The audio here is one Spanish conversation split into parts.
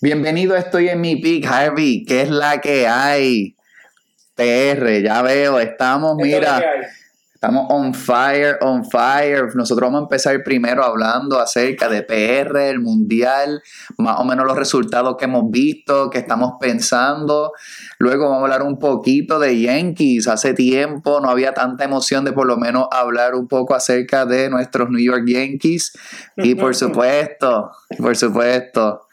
Bienvenido, estoy en mi pick, Harvey. ¿Qué es la que hay? PR, ya veo, estamos, es estamos on fire, on fire. Nosotros vamos a empezar primero hablando acerca de PR, el mundial, más o menos los resultados que hemos visto, que estamos pensando. Luego vamos a hablar un poquito de Yankees. Hace tiempo no había tanta emoción de por lo menos hablar un poco acerca de nuestros New York Yankees. Y por supuesto, por supuesto,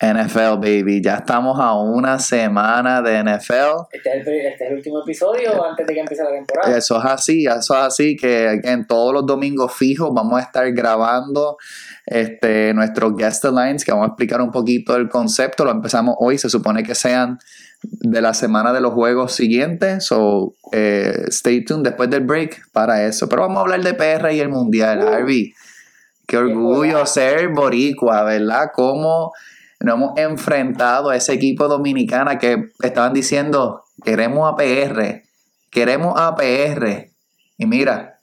NFL, baby. Ya estamos a una semana de NFL. Este es, el, pri- este es el último episodio antes de que empiece la temporada. Eso es así, eso es así, que en todos los domingos fijos vamos a estar grabando este, nuestros guest lines, que vamos a explicar un poquito el concepto. Lo empezamos hoy, se supone que sean de la semana de los juegos siguientes, so eh, stay tuned después del break para eso. Pero vamos a hablar de PR y el Mundial, Harvey. Qué orgullo juegazo. ser boricua, ¿verdad? Cómo nos hemos enfrentado a ese equipo dominicana que estaban diciendo, queremos a PR, queremos a PR. Y mira,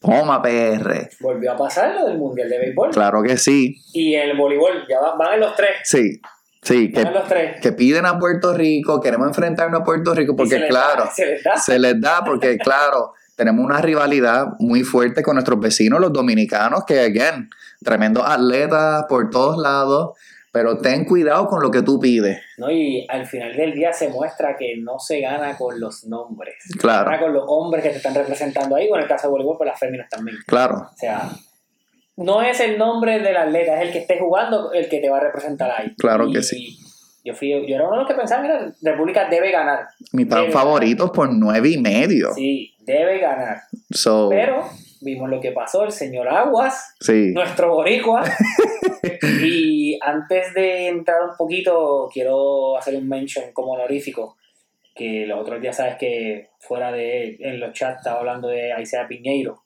toma PR. Volvió a pasar lo del Mundial de Béisbol. Claro que sí, Y el voleibol, ya van, van en los tres. sí, sí, que, los tres. que piden a Puerto Rico, queremos enfrentarnos a Puerto Rico, se porque claro, da, se les da. se les da, porque claro, tenemos una rivalidad muy fuerte con nuestros vecinos, los dominicanos, que, again, tremendos atletas por todos lados, pero ten cuidado con lo que tú pides. ¿no? Y al final del día se muestra que no se gana con los nombres. Claro. Gana con los hombres que te están representando ahí, o en el caso de voleibol, pues las féminas también. Claro, O sea, no es el nombre del atleta, es el que esté jugando el que te va a representar ahí. Claro Y que sí. Yo, fui, yo era uno de los que pensaba, mira, República debe ganar. mis tan Debe favoritos por nueve y medio. Sí, debe ganar. So, Pero vimos lo que pasó, el señor Aguas, sí, nuestro boricua. y antes de entrar un poquito, quiero hacer un mention como honorífico, que los otros días sabes que fuera de, en los chats estaba hablando de Isaiah Piñeiro.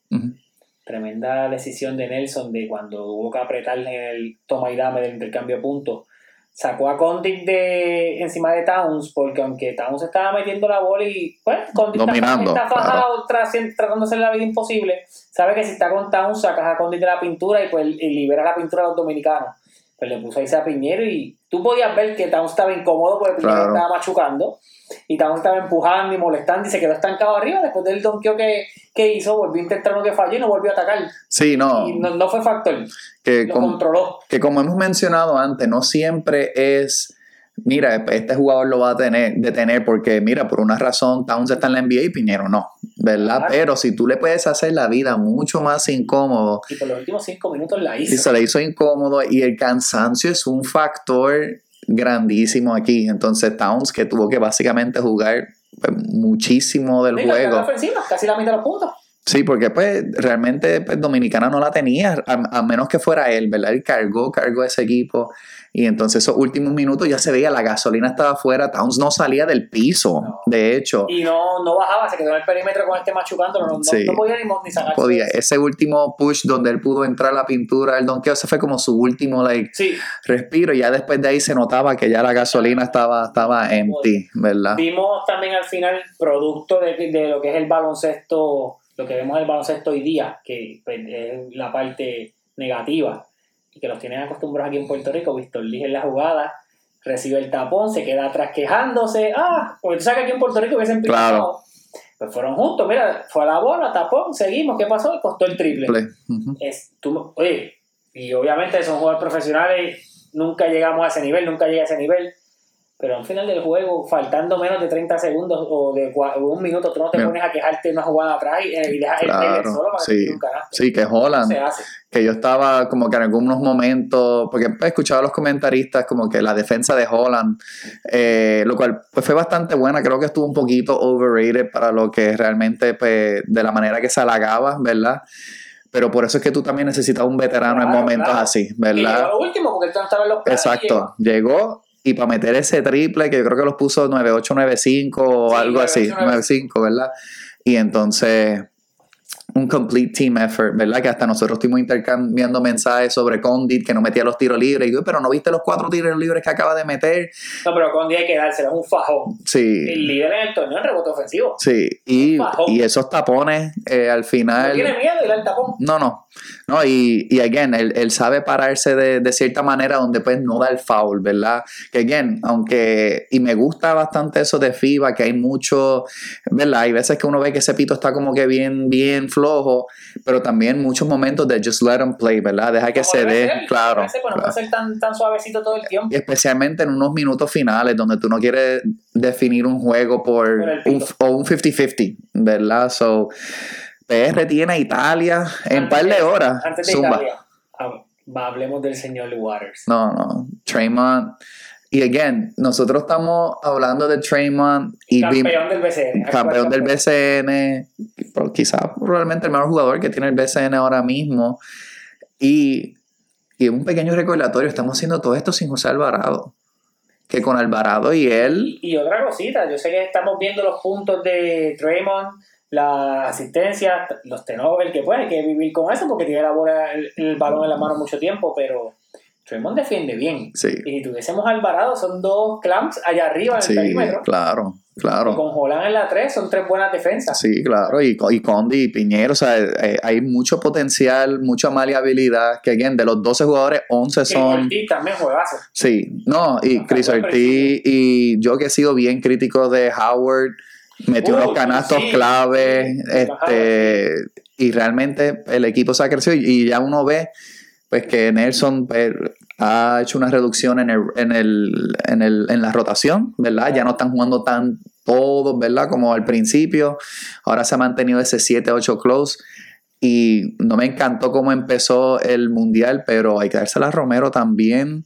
Tremenda decisión de Nelson de cuando hubo que apretar en el toma y dame del intercambio de puntos. Sacó a Condit de encima de Towns, porque aunque Towns estaba metiendo la bola y pues Condit Dominando, está, fajado tra- tratando de hacer la vida imposible, sabe que si está con Towns sacas a Condit de la pintura y pues y libera la pintura a los dominicanos. Pues le puso ahí a Piñero y tú podías ver que Towns estaba incómodo porque Piñero Claro. estaba machucando y Towns estaba empujando y molestando y se quedó estancado arriba después del donkeo que, que hizo, volvió a intentar lo que falló y no volvió a atacar. sí, no, Y no, no fue factor, que lo controló. que como hemos mencionado antes, no siempre es, mira, este jugador lo va a tener, detener porque, mira, por una razón Towns está en la NBA y Piñero no, ¿verdad? Claro. Pero si tú le puedes hacer la vida mucho más incómodo Y por los últimos cinco minutos la y hizo. se le hizo incómodo y el cansancio es un factor grandísimo aquí. Entonces Towns que tuvo que básicamente jugar pues, muchísimo del Mira, juego. la ofensiva, casi la mitad de los puntos. Sí, porque pues realmente pues, Dominicana no la tenía, a, a menos que fuera él, ¿verdad? Él cargó, cargó ese equipo y entonces esos últimos minutos ya se veía, la gasolina estaba afuera, Towns no salía del piso, No. de hecho, Y no, no bajaba, se quedó en el perímetro con este machucando, no, no, Sí. no podía ni, ni sacar. podía, ese último push donde él pudo entrar a la pintura, el donkeo, ese fue como su último like, Sí, respiro, y ya después de ahí se notaba que ya la gasolina estaba, estaba empty, ¿verdad? vimos también al final producto de, de lo que es el baloncesto, lo que vemos en el baloncesto hoy día, que pues, es la parte negativa, y que los tienen acostumbrados aquí en Puerto Rico, Víctor Liz en la jugada, recibe el tapón, se queda atrás quejándose, ah, porque tú sabes que aquí en Puerto Rico hubiesen Claro. pintado. Pues fueron juntos, mira, fue a la bola, tapón, seguimos, ¿qué pasó? Y costó el triple. Ujú. es, tú, oye, y obviamente son jugadores profesionales, nunca llegamos a ese nivel, nunca llegué a ese nivel, pero al final del juego, faltando menos de 30 segundos o de un minuto, tú no te pones a quejarte una jugada atrás y, y dejas el Claro, trailer solo para sí. que un canasto. Sí, que Holland, se hace. que yo estaba como que en algunos momentos, porque he escuchado a los comentaristas como que la defensa de Holland, eh, lo cual pues fue bastante buena, creo que estuvo un poquito overrated para lo que realmente pues, de la manera que se halagaba, ¿verdad? Pero por eso es que tú también necesitas un veterano en momentos claro. así, Y llegó ¿verdad? lo último, porque él no estaba en los y Exacto, llegó y para meter ese triple, que yo creo que los puso 9-8, 9-5 o Sí, algo así, 9-8, 9-5, ¿verdad? Y entonces, un complete team effort, ¿verdad? Que hasta nosotros estuvimos intercambiando mensajes sobre Condit, que no metía los tiros libres. Y yo, pero no viste los cuatro tiros libres que acaba de meter. No, pero Condit hay que dárselo, es un fajón. Sí. El líder en el torneo en rebote ofensivo. Sí, y, y esos tapones eh, al No final. tiene miedo da el tapón. No, no. No, y, y again, él, él sabe pararse de, de cierta manera donde pues no da el foul, ¿verdad? Que again, aunque, y me gusta bastante eso de FIBA, que hay mucho, ¿verdad? Hay veces que uno ve que ese pito está como que bien, bien flojo, pero también muchos momentos de just let him play, ¿verdad? Deja que se dé, claro. pues no ser tan, tan suavecito todo el tiempo. Y especialmente en unos minutos finales donde tú no quieres definir un juego por un, o un 50-50, ¿verdad? So, PR tiene a Italia en un par de horas. Antes de Zumba. Italia, va, hablemos del señor Waters. No, no. Draymond. Y again, nosotros estamos hablando de Draymond y campeón del BCN. campeón del. BCN, quizás probablemente el mejor jugador que tiene el BCN ahora mismo. Y, y un pequeño recordatorio, estamos haciendo todo esto sin José Alvarado. Que con Alvarado y él, Y otra cosita, yo sé que estamos viendo los puntos de Draymond, la asistencia, los tenovers, que puede, hay que vivir con eso porque tiene la bola, el, el balón en la mano mucho tiempo, pero Draymond defiende bien. sí, Y si tuviésemos Alvarado, son dos clamps allá arriba en el sí, perímetro. claro, Y claro. con Holland en la 3 son tres buenas defensas. Sí, claro, y, y Condi y Piñero, o sea, eh, hay mucho potencial, mucha maleabilidad, que again, de los 12 jugadores, 11 Que son... Ortiz también juegazo. Sí, no, y Chris Ortiz y yo que he sido bien crítico de Howard, metió unos canastos sí, clave, este, y realmente el equipo se ha crecido y, y ya uno ve pues que Nelson pues, ha hecho una reducción en el, en el, en el, en la rotación, ¿verdad? Ya no están jugando tan todos, ¿verdad? Como al principio. Ahora se ha mantenido ese 7-8 close. Y no me encantó cómo empezó el mundial, pero hay que dársela a Romero también.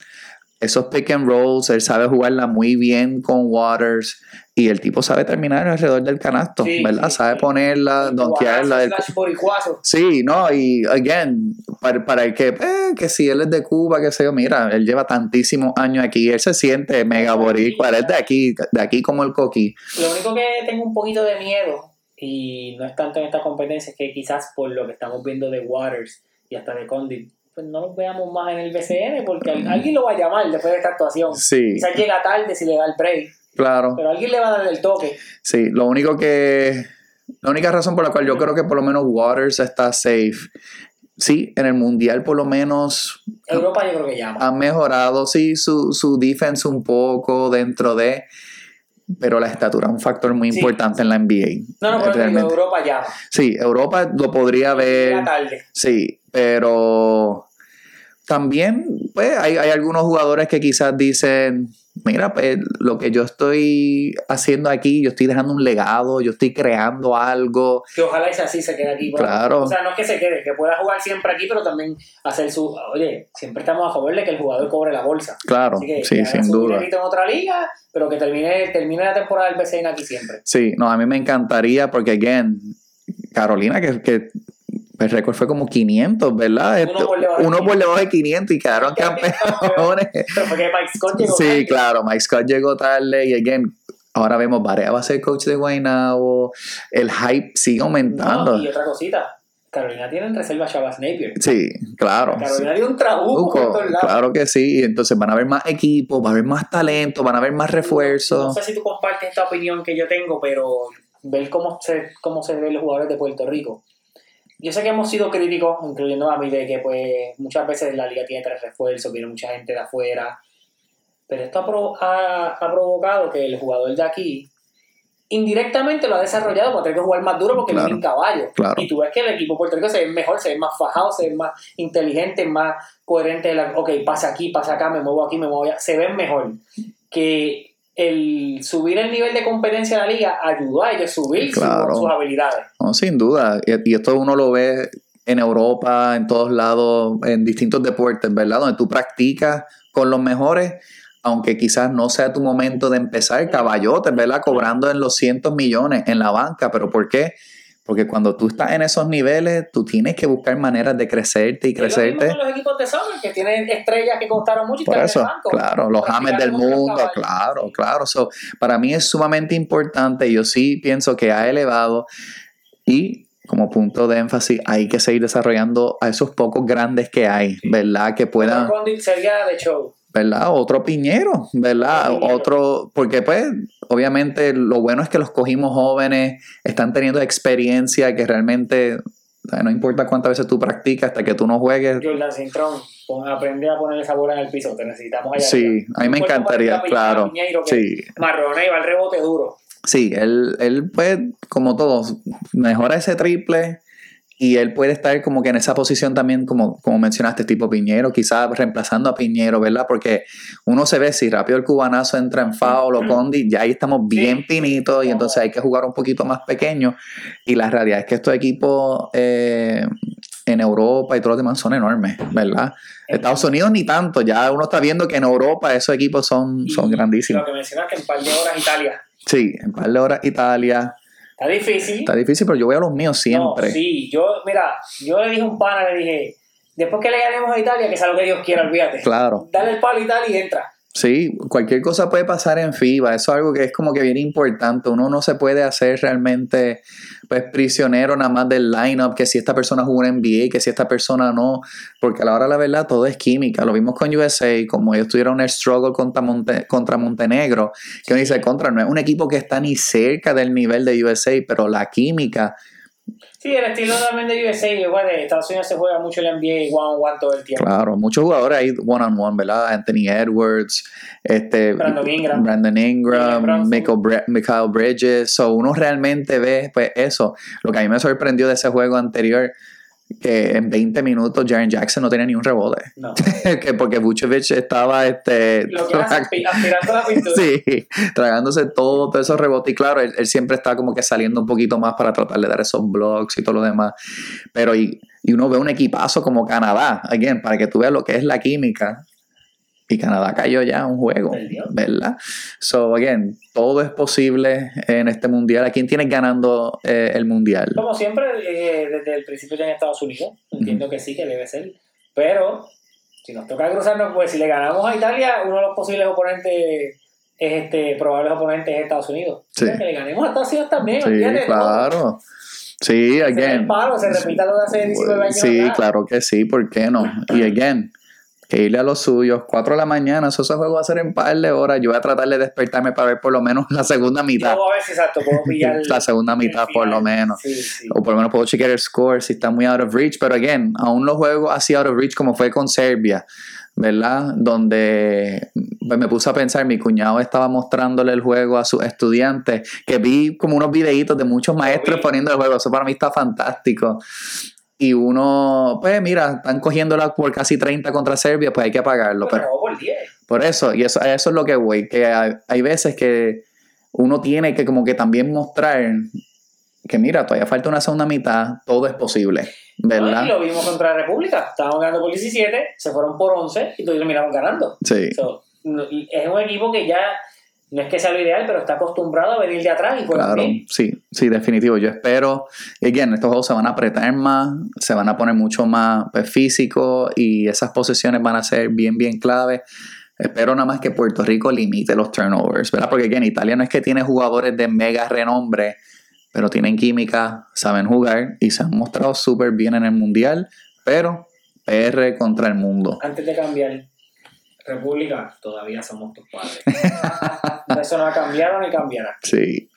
Esos pick and rolls, él sabe jugarla muy bien con Waters. Y el tipo sabe terminar alrededor del canasto, Sí, ¿verdad? sí, sabe sí. ponerla, donkearla. Boricuazo. Sí, no, y again, para, para el que, eh, que si él es de Cuba, que sé yo, mira, él lleva tantísimos años aquí, él se siente mega boricua, él es de aquí, de aquí como el coquí. Lo único que tengo un poquito de miedo, y no es tanto en esta competencia, es que quizás por lo que estamos viendo de Waters y hasta de Condit, pues no los veamos más en el BCN, porque al- alguien lo va a llamar después de esta actuación. Sí, Quizás llega tarde si le da el break, claro. pero alguien le va a dar el toque. Sí, lo único que. La única razón por la cual yo creo que por lo menos Waters está safe. Sí, en el mundial por lo menos Europa yo creo que llama. ha mejorado, sí, su, su defense un poco dentro de. Pero la estatura es un factor muy Sí. importante en la NBA. No, no, pero. Europa llama. Sí, Europa lo podría ver. Llega tarde. Sí, pero también, pues, hay, hay algunos jugadores que quizás dicen, mira, pues, lo que yo estoy haciendo aquí, yo estoy dejando un legado, yo estoy creando algo. Que ojalá sea así se quede aquí. pero- Claro. O sea, no es que se quede, que pueda jugar siempre aquí, pero también hacer su. Oye, siempre estamos a favor de que el jugador cobre la bolsa. Claro, Así que sí, que sin su duda. en otra liga, pero que termine, termine la temporada del BCN aquí siempre. Sí, no, a mí me encantaría porque, again, Carolina, que, que el récord fue como 500, ¿verdad? Uno por debajo de Uno por debajo de 500 y quedaron campeones. Pero fue que Mike Scott llegó Sí, tarde. claro, Mike Scott llegó tarde y again, ahora vemos, Barea va a ser coach de Guaynabo, el hype sigue aumentando. No, y otra cosita, Carolina tiene en reserva a Shabazz Napier. Sí, claro. Carolina dio un trabuco por todos lados. claro que sí, y entonces van a haber más equipos, va a haber más talento, van a haber más No refuerzos. sé si tú compartes esta opinión que yo tengo, pero ver cómo se, cómo se ven los jugadores de Puerto Rico. Yo sé que hemos sido críticos, incluyendo a mí, de que pues muchas veces la liga tiene tres refuerzos, viene mucha gente de afuera, pero esto ha, pro- ha- ha provocado que el jugador de aquí indirectamente lo ha desarrollado para tener que jugar más duro porque Claro. viene en caballo. Claro. Y tú ves que el equipo de Puerto Rico se ve mejor, se ve más fajado, se ve más inteligente, más coherente. La, ok, pasa aquí, pasa acá, me muevo aquí, me muevo allá. Se ven mejor. Que el subir el nivel de competencia de la liga ayudó a ellos a subir su- Claro. sus habilidades. No, sin duda, y, y esto uno lo ve en Europa, en todos lados, en distintos deportes, ¿verdad? Donde tú practicas con los mejores, aunque quizás no sea tu momento de empezar, caballotes, ¿verdad? Cobrando en los cientos millones en la banca, pero ¿por qué? Porque cuando tú estás en esos niveles, tú tienes que buscar maneras de crecerte y Es lo mismo crecerte. con los equipos de soccer, que tienen estrellas que costaron mucho y Por eso, banco. claro, los James del mundo, claro, claro. So, para mí es sumamente importante. Yo sí pienso que ha elevado y como punto de énfasis, hay que seguir desarrollando a esos pocos grandes que hay, ¿verdad? Que puedan... Sería de show. ¿Verdad? Otro piñero, ¿verdad? Otro piñero. Otro, porque pues, obviamente lo bueno es que los cogimos jóvenes, están teniendo experiencia que realmente, no importa cuántas veces tú practicas, hasta que tú no juegues. Jordan Cintrón, aprende a ponerle esa bola en el piso, te necesitamos allá. Sí, arriba. a mí me encantaría, claro. Sí, Marronea y va al rebote duro. sí, él, él pues, como todos, mejora ese triple y él puede estar como que en esa posición también, como, como mencionaste, tipo Piñero, quizás reemplazando a Piñero, ¿verdad? Porque uno se ve si rápido el cubanazo entra en foul o condi, ya ahí estamos bien finitos y entonces hay que jugar un poquito más pequeño. Y la realidad es que estos equipos eh, en Europa y todos los demás son enormes, ¿verdad? Estados Unidos ni tanto, ya uno está viendo que en Europa esos equipos son, son grandísimos. Lo que mencionaste, en par de horas Italia. Sí, en par de horas Italia. Está difícil. Está difícil, pero yo voy a los míos siempre. No, sí, yo, mira, yo le dije a un pana, le dije, después que le ganemos a Italia, que sea lo que Dios quiera, olvídate. Claro. Dale el palo a Italia y entra. Sí, cualquier cosa puede pasar en FIBA, eso es algo que es como que bien importante, uno no se puede hacer realmente pues prisionero nada más del lineup, que si esta persona jugó en NBA, que si esta persona no, porque a la hora la verdad todo es química, lo vimos con USA, como ellos tuvieron el struggle contra, Monte- contra Montenegro, que uno dice contra, no es un equipo que está ni cerca del nivel de USA, pero la química, Sí, el estilo también de USA, igual de Estados Unidos se juega mucho el NBA one on one todo el tiempo. Claro, muchos jugadores ahí one on one, ¿verdad? Anthony Edwards, este Brandon Ingram. Brandon Ingram. Michael, Bre- Michael Bridges. So uno realmente ve pues eso. Lo que a mí me sorprendió de ese juego anterior, que en 20 minutos Jaren Jackson no tenía ni un rebote. No. que porque Vucevic estaba este Lo que aspirando la pintura. Sí, tragándose todo, todos esos rebotes. Y claro, él, él siempre está como que saliendo un poquito más para tratar de dar esos blocks y todo lo demás. Pero y, y uno ve un equipazo como Canadá, again, para que tú veas lo que es la química. Y Canadá cayó ya en un juego. ¿verdad? So, again, todo es posible en este mundial. ¿A quién tienes ganando eh, el mundial? Como siempre, eh, desde el principio ya en Estados Unidos, entiendo que sí, que debe ser. Pero, si nos toca cruzarnos, pues si le ganamos a Italia, uno de los posibles oponentes es este, probables oponentes es Estados Unidos. Sí. Que le ganemos a Estados Unidos también, Sí, todo. claro. Sí, again. palo, se repita lo de hace 19 años. Sí, claro que sí, ¿por qué no? Y again, que irle a los suyos, 4 de la mañana, eso ese juego va a ser en par de horas. Yo voy a tratar de despertarme para ver por lo menos la segunda mitad. A ver si exacto, puedo pillar. La segunda mitad, por lo menos. Sí, sí. O por lo menos puedo chequear el score si está muy out of reach. Pero again, aún los juegos así out of reach como fue con Serbia, ¿verdad? Donde pues, me puse a pensar, mi cuñado estaba mostrándole el juego a sus estudiantes, que vi como unos videitos de muchos maestros poniendo el juego. Eso para mí está fantástico. Y uno, pues mira, están cogiéndola por casi 30 contra Serbia, pues hay que apagarlo. Pero Pero, no, por 10. por eso, y eso, eso es lo que voy, que hay, hay veces que uno tiene que como que también mostrar que mira, todavía falta una segunda mitad, todo es posible, ¿verdad? Y lo vimos contra la República. Estábamos ganando por 17, se fueron por 11 y todavía terminamos ganando. Sí, So, no- es un equipo que ya no es que sea lo ideal, pero está acostumbrado a venir de atrás y juega claro, sí, sí, definitivo. Yo espero, y again, estos juegos se van a apretar más, se van a poner mucho más pues, físicos y esas posesiones van a ser bien, bien clave. Espero nada más que Puerto Rico limite los turnovers, ¿verdad? Porque again, Italia no es que tiene jugadores de mega renombre, pero tienen química, saben jugar y se han mostrado súper bien en el mundial, pero PR contra el mundo. Antes de cambiar, República, todavía somos tus padres. Eso no ha cambiado ni cambiará. Sí.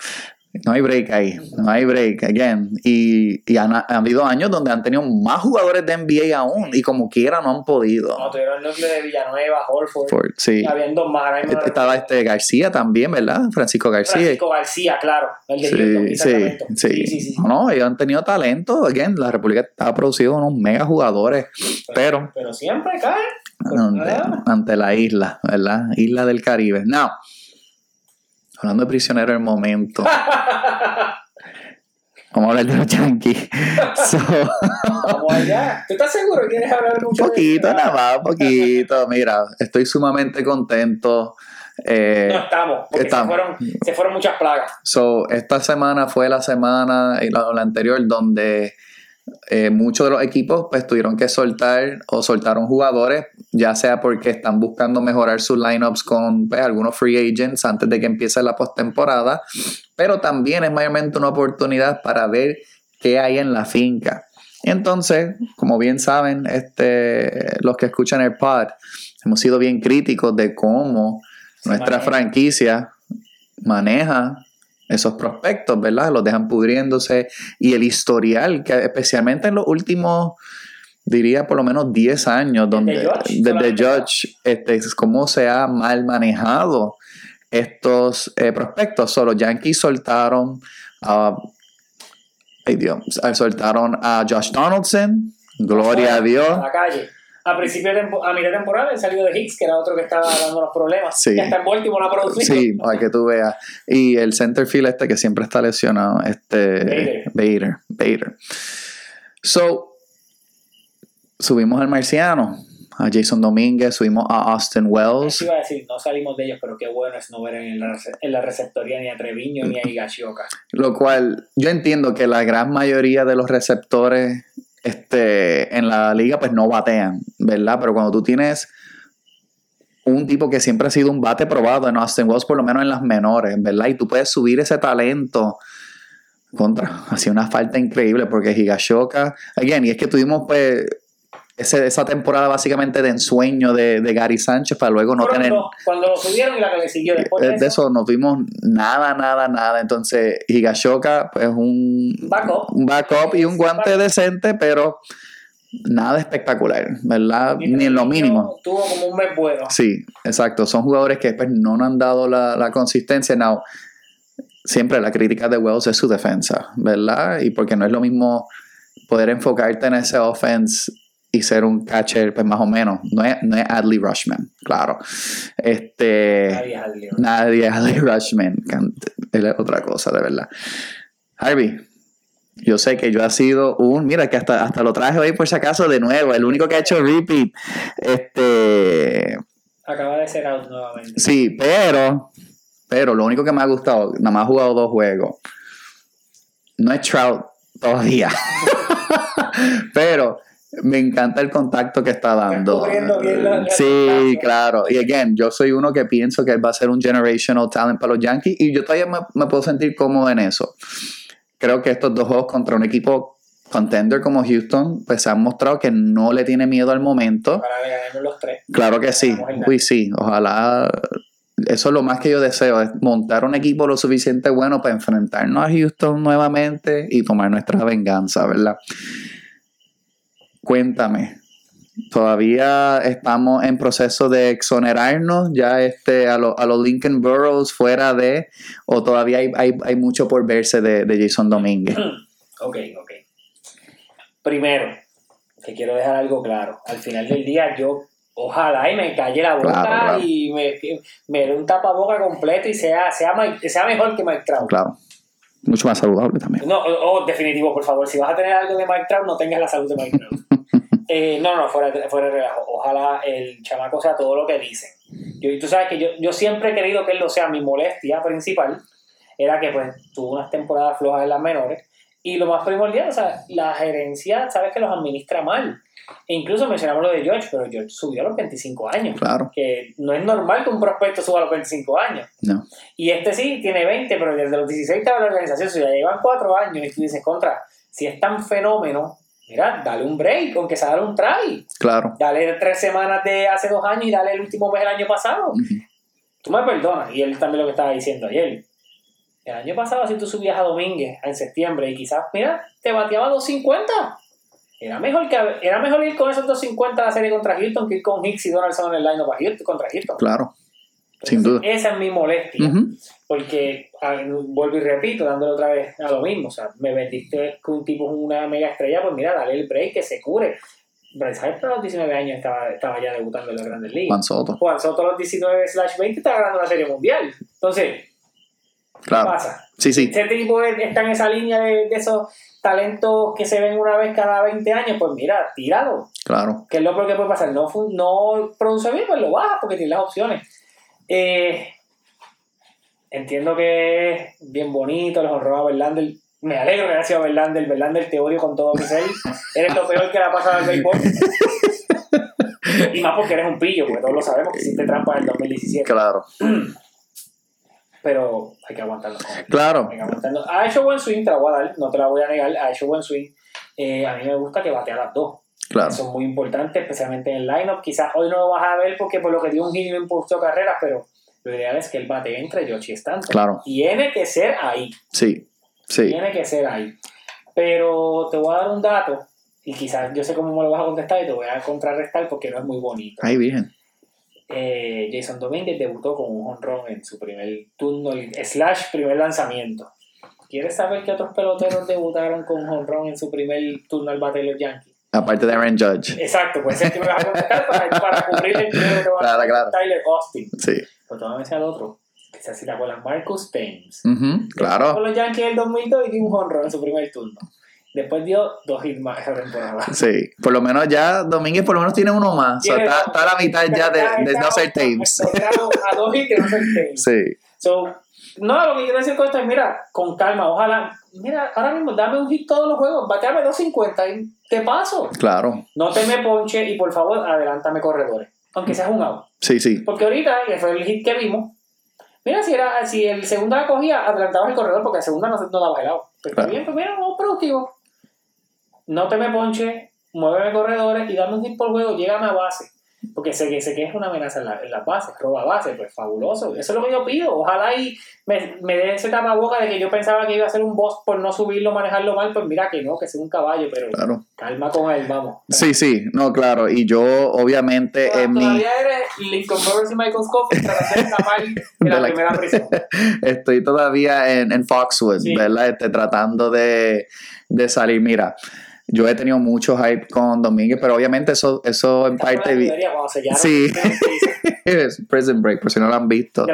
No hay break ahí, no hay break, again. Y, y han, han habido años donde han tenido más jugadores de NBA aún y como quiera no han podido. Como tuvieron el núcleo de Villanueva, Holford, Ford, sí. habían dos más. no Estaba este García también, ¿verdad? Francisco García. Francisco García, claro. El de Sí, sí, sí. sí, sí, sí. No, no, ellos han tenido talento. Again, la República ha producido unos mega jugadores, pero Pero siempre cae. Ante, ante la isla, ¿verdad? Isla del Caribe. Now, hablando de prisionero del momento, vamos a hablar de los Yankees. So, Vamos allá. ¿Tú estás seguro que quieres hablar mucho un poquito, de nada más, un poquito. Mira, estoy sumamente contento. Eh, No estamos, porque Estamos. Se, fueron, se fueron muchas plagas. So, esta semana fue la semana y la, la anterior donde eh, muchos de los equipos pues tuvieron que soltar o soltaron jugadores, ya sea porque están buscando mejorar sus lineups con pues, algunos free agents antes de que empiece la postemporada, pero también es mayormente una oportunidad para ver qué hay en la finca. Entonces, como bien saben, este, los que escuchan el pod, hemos sido bien críticos de cómo nuestra maneja. franquicia maneja esos prospectos, ¿verdad? Los dejan pudriéndose y el historial, que especialmente en los últimos, diría por lo menos 10 años, donde desde. Judge, este, es cómo se ha mal manejado estos eh, prospectos. Solo Yankees soltaron a. ay Dios, soltaron a Josh Donaldson, gloria a Dios. A la calle. A principio de a mitad de temporada él salió de Hicks, que era otro que estaba dando los problemas. Sí. Ya está en Baltimore, la producción. Sí, para que tú veas. Y el center field este que siempre está lesionado, este Bader. Bader, Bader. So, subimos al marciano, a Jason Domínguez, subimos a Austin Wells. Eso iba a decir, no salimos de ellos, pero qué bueno es no ver en la, en la receptoría ni a Treviño ni a Higashioka. Lo cual yo entiendo que la gran mayoría de los receptores este, en la liga pues no batean, ¿verdad? Pero cuando tú tienes un tipo que siempre ha sido un bate probado en Austin Wells, por lo menos en las menores, ¿verdad? Y tú puedes subir ese talento contra, hacía una falta increíble porque Higashoka, again, y es que tuvimos pues ese- esa temporada básicamente de ensueño de, de Gary Sánchez para luego no tener Cuando lo subieron y la que le siguió después de, de eso, eso no tuvimos nada, nada, nada. Entonces, Higashoka, pues un Backup. un backup y un guante decente, pero nada espectacular, ¿verdad? Ni en lo mínimo. Tuvo como un mes bueno. Sí, exacto. Son jugadores que pues, no nos han dado la, la consistencia. Now, siempre la crítica de Wells es su defensa, ¿verdad? Y porque no es lo mismo poder enfocarte en ese offense y ser un catcher, pues más o menos. No es, no es Adley Rushman, claro. Este. Nadie es Adley. Nadie es Adley Rushman. Él es otra cosa, de verdad. Harvey, yo sé que yo ha sido un. Mira, que hasta, hasta lo traje hoy por si acaso de nuevo. El único que ha hecho repeat. Este. Acaba de ser out nuevamente. Sí, pero. Pero lo único que me ha gustado, nada más he jugado dos juegos. No es Trout todavía. pero me encanta el contacto que está dando. la- Sí, claro. Y again, yo soy uno que pienso que él va a ser un generational talent para los Yankees y yo todavía me, me puedo sentir cómodo en eso. Creo que estos dos juegos contra un equipo contender como Houston, pues se han mostrado que no le tiene miedo al momento. Para los tres. Claro que sí. Uy, sí. Ojalá. Eso es lo más que yo deseo, es montar un equipo lo suficiente bueno para enfrentarnos a Houston nuevamente y tomar nuestra venganza, ¿verdad? Cuéntame. Todavía estamos en proceso de exonerarnos ya este, a, lo- a los Lincoln Burrows fuera de, o todavía hay, hay, hay mucho por verse de, de Jason Domínguez. Ok, ok. Primero, que quiero dejar algo claro. Al final del día, yo ojalá y me calle la boca Claro, claro. y me, me dé un tapaboca completo y sea, sea, sea mejor que Mike Trout. Claro. Mucho más saludable también. No, o, o definitivo, por favor, si vas a tener algo de Mike Trout, no tengas la salud de Mike Trout. Eh, no, no, fuera, de- fuera de relajo. Ojalá el chamaco sea todo lo que dicen. Yo, y tú sabes que yo, yo siempre he querido que él lo sea. Mi molestia principal era que pues tuvo unas temporadas flojas en las menores. Y lo más primordial, o sea, la gerencia, sabes que los administra mal. E incluso mencionamos lo de George, pero George subió a los 25 años. Claro. Que no es normal que un prospecto suba a los 25 años. No. Y este sí tiene 20, pero desde los 16 estaba en la organización, sea, ya llevan 4 años y tú dices, contra, si es tan fenómeno, mira, dale un break, aunque sea dale un try. Claro. Dale tres semanas de hace dos años y dale el último mes del año pasado. Ujú. Tú me perdonas, y él también lo que estaba diciendo ayer. El año pasado, si tú subías a Domínguez en septiembre y quizás, mira, te bateaba 250. Era mejor, que, era mejor ir con esos 250 a la serie contra Houston que ir con Hicks y Donaldson en el line para Houston, contra Houston. Claro. Sin duda. Esa es mi molestia. Porque, vuelvo y repito, dándole otra vez a lo mismo. O sea, me vendiste que un tipo es una mega estrella, pues mira, dale el break, que se cure. Bryce Harper a los 19 años estaba, estaba ya debutando en las grandes ligas. Juan Soto. Juan Soto a los 19 slash 20 estaba ganando la serie mundial. Entonces, ¿qué Claro. pasa? Sí, sí. Este tipo es- está en esa línea de, de esos talentos que se ven una vez cada 20 años, pues mira, tíralo. Claro. ¿Qué es lo peor que puede pasar? No, no produce bien, pues lo baja porque tiene las opciones. Eh, entiendo que es bien bonito, los honró a Verlander. Me alegro que haya sido Verlander. Verlander te odio con todo mi ser. Eres lo peor que le ha pasado al béisbol. y más porque eres un pillo, porque todos lo sabemos que hiciste trampa en el 2017. Claro. pero hay que aguantarlo. Claro. Hay que aguantarlo. Ha hecho buen swing, te la voy a dar, no te la voy a negar, ha hecho buen swing. Eh, a mí me gusta que batea las dos. Claro. Es muy importante, especialmente en el lineup. Quizás hoy no lo vas a ver porque por lo que dio un no impulsó carreras, pero lo ideal es que el bate entre Yoshi y Stanton. Claro. Tiene que ser ahí. Sí, sí. Tiene que ser ahí. Pero te voy a dar un dato y quizás yo sé cómo me lo vas a contestar y te voy a contrarrestar porque no es muy bonito. Ay, virgen. Eh, Jason Domínguez debutó con un honrón en su primer turno, slash primer lanzamiento. ¿Quieres saber qué otros peloteros debutaron con un honrón en su primer turno al bate de los Yankees? Aparte de Aaron Judge. Exacto, pues es que me vas a contestar para, para cubrir el primero que va Claro, a claro. Tyler Austin. Sí. Pero te voy a mencionar otro. Quizás si te acuerdas, Marcus Thames. Ujú, claro. Con los Yankees del 2002 y dio un honrón en su primer turno. Después dio dos hits más esa temporada. Sí. Por lo menos ya Domínguez por lo menos tiene uno más. O sea, Tiene está, está a la mitad ya de, de no ser Thames. está A dos hits de no ser. Sí. So, no, lo que quiero decir con esto es, mira, con calma, ojalá, mira, ahora mismo dame un hit todos los juegos, bateame 250 y te paso. Claro. No te me ponche y por favor, adelántame corredores, aunque seas un out. Sí, sí. Porque ahorita, que fue el hit que vimos, mira, si era si el segundo la cogía, adelantabas el corredor porque el segundo no, no daba el out. Pero Claro. bien, pues mira, vamos productivo. No te me ponche, muéveme corredores y dame un hit por juego, llégame a base. Porque sé que, sé que es una amenaza en, la- en las bases, roba base, pues fabuloso. Eso es lo que yo pido. Ojalá y me, me dé ese tapaboca de que yo pensaba que iba a ser un boss por no subirlo, manejarlo mal, pues mira que no, que es un caballo, pero Claro. calma con él, vamos. Sí, sí. No, claro. Y yo, obviamente, Todavía en mi. eres Lincoln Roberts y Michael tratando de escapar de la, De la- primera prisión. Estoy todavía en, en Foxwood, Sí. ¿verdad? Este, tratando de, de salir. Mira, yo he tenido mucho hype con Domínguez, pero obviamente eso, eso en parte vi- Sí. es Prison Break, por si no lo han visto.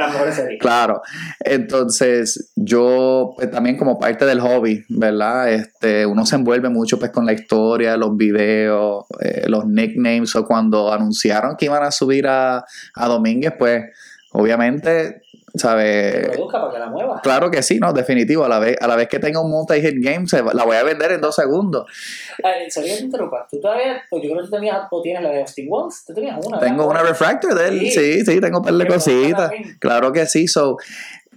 Claro, entonces yo pues, también como parte del hobby, ¿verdad? Este, uno se envuelve mucho pues con la historia, los videos, eh, los nicknames o cuando anunciaron que iban a subir a, a Domínguez, pues obviamente, ¿sabes? Produzca para que la mueva. Claro que sí, no, definitivo. A la vez, a la vez que tenga un multi-hit game, se la voy a vender en dos segundos. Sorry que te interrumpa. Tú todavía, pues yo creo que tú tenías, o tienes la de Austin Wells. Tú tenías una. Tengo ¿verdad? una refractor de él, Sí. sí, sí, tengo un par de cositas. Claro que sí. So,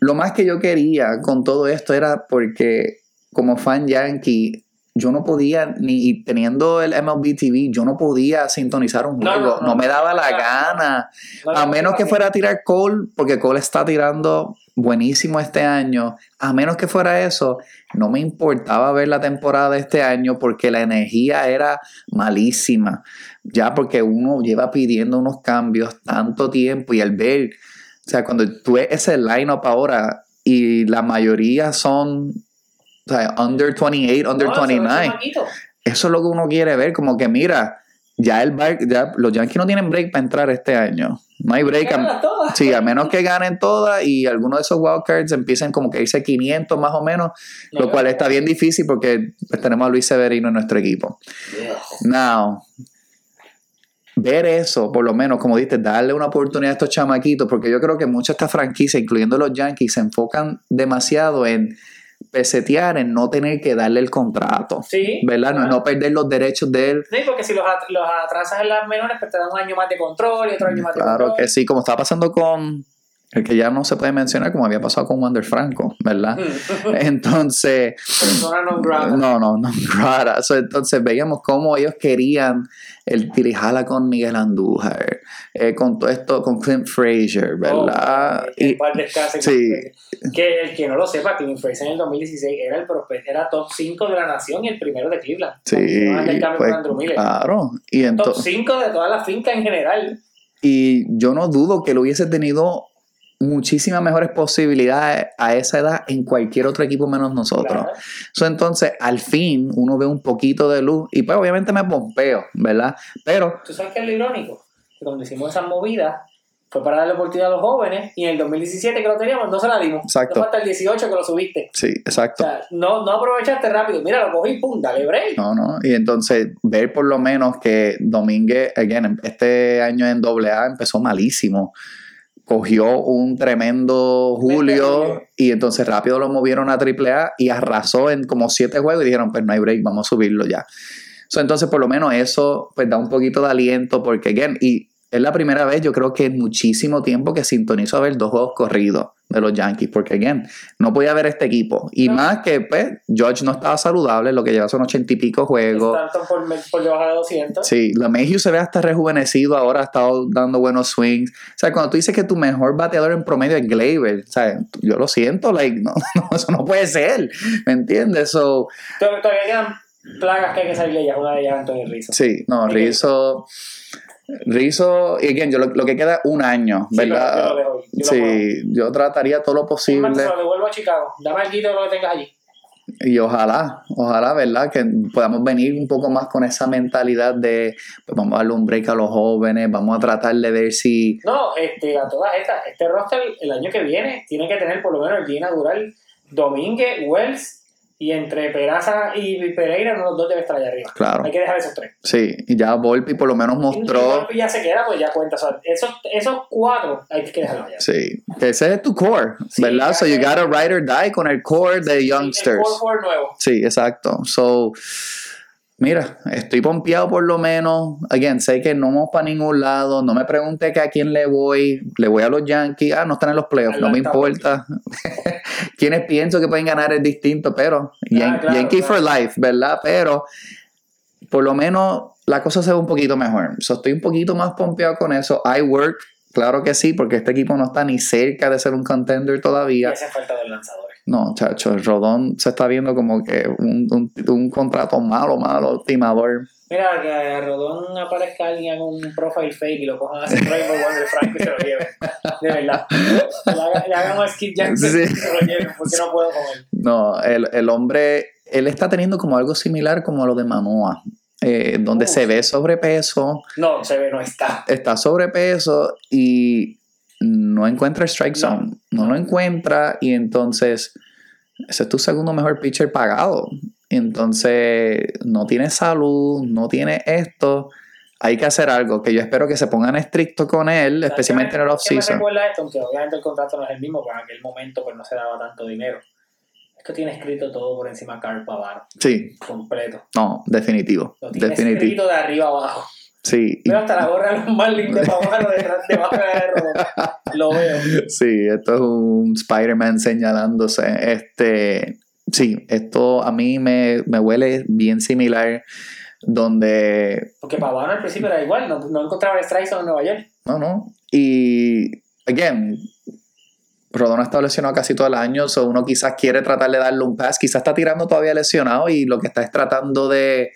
lo más que yo quería con todo esto era porque como fan yankee, yo no podía, ni teniendo el MLB TV, yo no podía sintonizar un juego. no, No, no. me daba la gana. A no, menos no, que fuera a tirar Cole, porque Cole está tirando buenísimo este año. A menos que fuera eso, no me importaba ver la temporada de este año porque la energía era malísima. Ya porque uno lleva pidiendo unos cambios tanto tiempo y al ver, o sea, cuando tú ves ese lineup ahora y la mayoría son o sea, under 28, under No, se ve 29 chamaquito. eso es lo que uno quiere ver, como que mira, ya el bar- ya los Yankees no tienen break para entrar este año. No hay break. a- todas. sí, a menos que ganen todas y algunos de esos wildcards empiecen como que a irse 500 más o menos, No, lo cual está bien difícil porque pues, tenemos a Luis Severino en nuestro equipo. Now, ver eso, por lo menos, como dices, darle una oportunidad a estos chamaquitos, porque yo creo que muchas de estas franquicias, incluyendo los Yankees, se enfocan demasiado en pesetear, en no tener que darle el contrato. Sí. ¿verdad? No, claro. no perder los derechos de él. Sí, porque si los, at- los atrasas en las menores, pues te dan un año más de control y otro año más de Claro control. que sí, como está pasando con el que ya no se puede mencionar, como había pasado con Wander Franco, ¿verdad? Entonces, Persona non grata. no, no, no, rara. So, entonces veíamos cómo ellos querían el tirijala con Miguel Andújar, eh, con todo esto, con Clint Frazier, ¿verdad? Oh, y, sí. Que el que no lo sepa, Clint Fraser en el 2016 era el era top 5 de la nación y el primero de Cleveland. sí, pues, claro. Y, top entonces, 5 de toda la finca en general. y yo no dudo que él hubiese tenido muchísimas mejores posibilidades a esa edad en cualquier otro equipo menos nosotros. Claro. So, entonces, al fin, uno ve un poquito de luz y pues obviamente me pompeo, ¿verdad? Pero, ¿Tú sabes qué es lo irónico? Que cuando hicimos esas movidas fue para darle oportunidad a los jóvenes y en el 2017 que lo teníamos no se la dimos. Exacto. No fue hasta el 18 que lo subiste. sí, O exacto. sea, no, no aprovechaste rápido. Mira, lo cogí, pum, dale break. No, no. Y entonces, ver por lo menos que Domínguez, again, este año en AA empezó malísimo. Cogió un tremendo Julio y entonces rápido lo movieron a AAA y arrasó en como siete juegos y dijeron, pues no hay break, vamos a subirlo ya. So, entonces, por lo menos eso pues da un poquito de aliento porque, again, y es la primera vez, yo creo que en muchísimo tiempo que sintonizo a ver dos juegos corridos de los Yankees, porque, again, no podía ver este equipo. Y No. más que, pues, George no estaba saludable, lo que lleva son ochenta y pico juegos. Tanto por, por debajo de 200. Sí, la Mayhew se ve hasta rejuvenecido ahora, ha estado dando buenos swings. O sea, cuando tú dices que tu mejor bateador en promedio es Gleyber, o sea, yo lo siento, like, no, no, eso no puede ser, ¿me entiendes? So, Todavía quedan plagas que hay que salir de ellas. Una de ellas es Antonio Rizzo. sí, no. Rizzo, Rizzo, y again, yo lo, lo que queda es un año, Sí, pero yo ¿verdad? lo dejo, yo lo Sí, yo trataría todo lo posible lo devuelvo a Chicago. Dame el guito de lo que tengas allí. y ojalá, ojalá, ¿verdad? Que podamos venir un poco más con esa mentalidad de pues, vamos a darle un break a los jóvenes, vamos a tratar de ver si No, este, a todas estas, este roster el año que viene tiene que tener por lo menos el día inaugural Domínguez, Wells y entre Peraza y Pereira, uno de los dos debe estar allá arriba. Claro. Hay que dejar esos tres. Sí, y ya Volpi por lo menos Y mostró. Volpi ya se queda, pues ya cuenta. O sea, esos, esos cuatro hay que dejarlos allá. Sí, ese es tu core, Sí, ¿verdad? so you gotta ride or die con el core de youngsters. core nuevo. Sí, exacto. So, mira, estoy pompeado por lo menos. Again, sé que no vamos para ningún lado. No me pregunte que a quién le voy. Le voy a los Yankees. Ah, no están en los playoffs. No me importa. Quienes pienso que pueden ganar es distinto, pero Yan- Ah, claro, Yankee claro. for life, ¿verdad? Pero por lo menos la cosa se ve un poquito mejor. So, estoy un poquito más pompeado con eso. I work, claro que sí, porque este equipo no está ni cerca de ser un contender Y todavía. hace falta dos lanzadores. No, chacho, el Rodón se está viendo como que un, un, un contrato malo, malo, timador. Mira, que a Rodón aparezca alguien haga un profile fake y lo cojan así Rainbow Wonder Frank y se lo lleven. De verdad. Le hagan, un Skip Jackson Sí. y se lo lleven porque no puedo con él. No, el, el hombre, él está teniendo como algo similar como lo de Manoa, eh, donde se ve sobrepeso, No, se ve, no está. está sobrepeso y no encuentra strike No. zone, no, lo encuentra y entonces ese es tu segundo mejor pitcher pagado. Entonces no tiene salud, no tiene esto. Hay que hacer algo, que yo espero que se pongan estrictos con él, especialmente en el ¿Sabes qué me off-season. recuerda esto? Aunque obviamente el contrato no es el mismo, pero en aquel momento pues no se daba tanto dinero. Esto tiene escrito todo por encima Carl Pavano, Sí, completo. no, definitivo, Lo tiene definitivo. escrito de arriba abajo. Sí, Veo hasta la gorra de los Marlins de Pavano detrás de Rodón. Lo veo. Sí, esto es un Spider-Man señalándose. Este, sí, esto a mí me, me huele bien similar. Donde, Porque Pavano al principio era igual, no, no encontraba el strike zone en Nueva York. no, no. Y, again, Rodón ha estado lesionado casi todo el año. So uno quizás quiere tratar de darle un pass. Quizás está tirando todavía lesionado y lo que está es tratando de,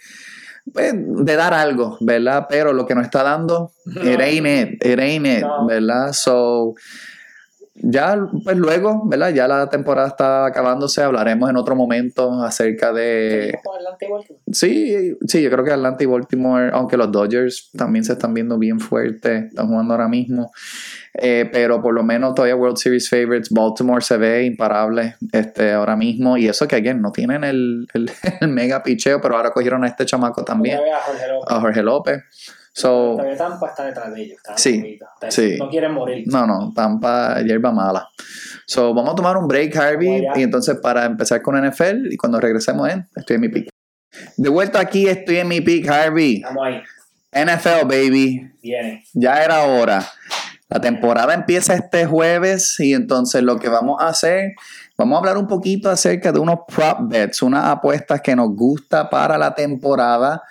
pues, de dar algo, ¿verdad? Pero lo que no está dando, it ain't it, it ain't it, No. ¿verdad? So, ya, pues luego, ¿verdad? Ya la temporada está acabándose, hablaremos en otro momento acerca de... Seguimos con Atlanta y Baltimore. Sí, sí, yo creo que Atlanta y Baltimore, aunque los Dodgers también se están viendo bien fuertes, están jugando ahora mismo, eh, pero por lo menos todavía World Series favorites, Baltimore se ve imparable este, ahora mismo, y eso que, again, no tienen el, el, el mega picheo, pero ahora cogieron a este chamaco también, a Jorge López. a Jorge López. So, Todavía Tampa está detrás de ellos. Sí, sí. No quieren morir. No, no, Tampa, hierba mala. So, vamos a tomar un break, Harvey, y entonces para empezar con NFL, y cuando regresemos en, estoy en mi pick. De vuelta aquí, estoy en mi pick, Harvey. Estamos ahí. NFL, baby. Viene. Ya era hora. La temporada empieza este jueves y entonces lo que vamos a hacer, vamos a hablar un poquito acerca de unos prop bets, unas apuestas que nos gusta para la temporada.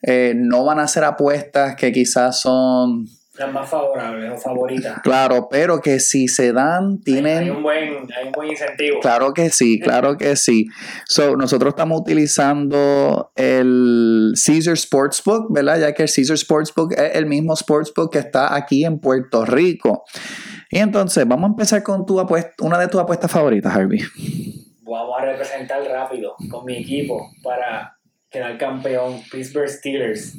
Eh, no van a ser apuestas que quizás son, Las más favorables o favoritas. claro, pero que si se dan, Hay, tienen... un buen, hay un buen incentivo. Claro que sí, claro que sí. So, nosotros estamos utilizando el Caesar Sportsbook, ¿verdad? Ya que el Caesar Sportsbook es el mismo Sportsbook que está aquí en Puerto Rico. Y entonces, vamos a empezar con tu apuesta, una de tus apuestas favoritas, Harvey. Vamos a representar rápido con mi equipo para quedar campeón Pittsburgh Steelers.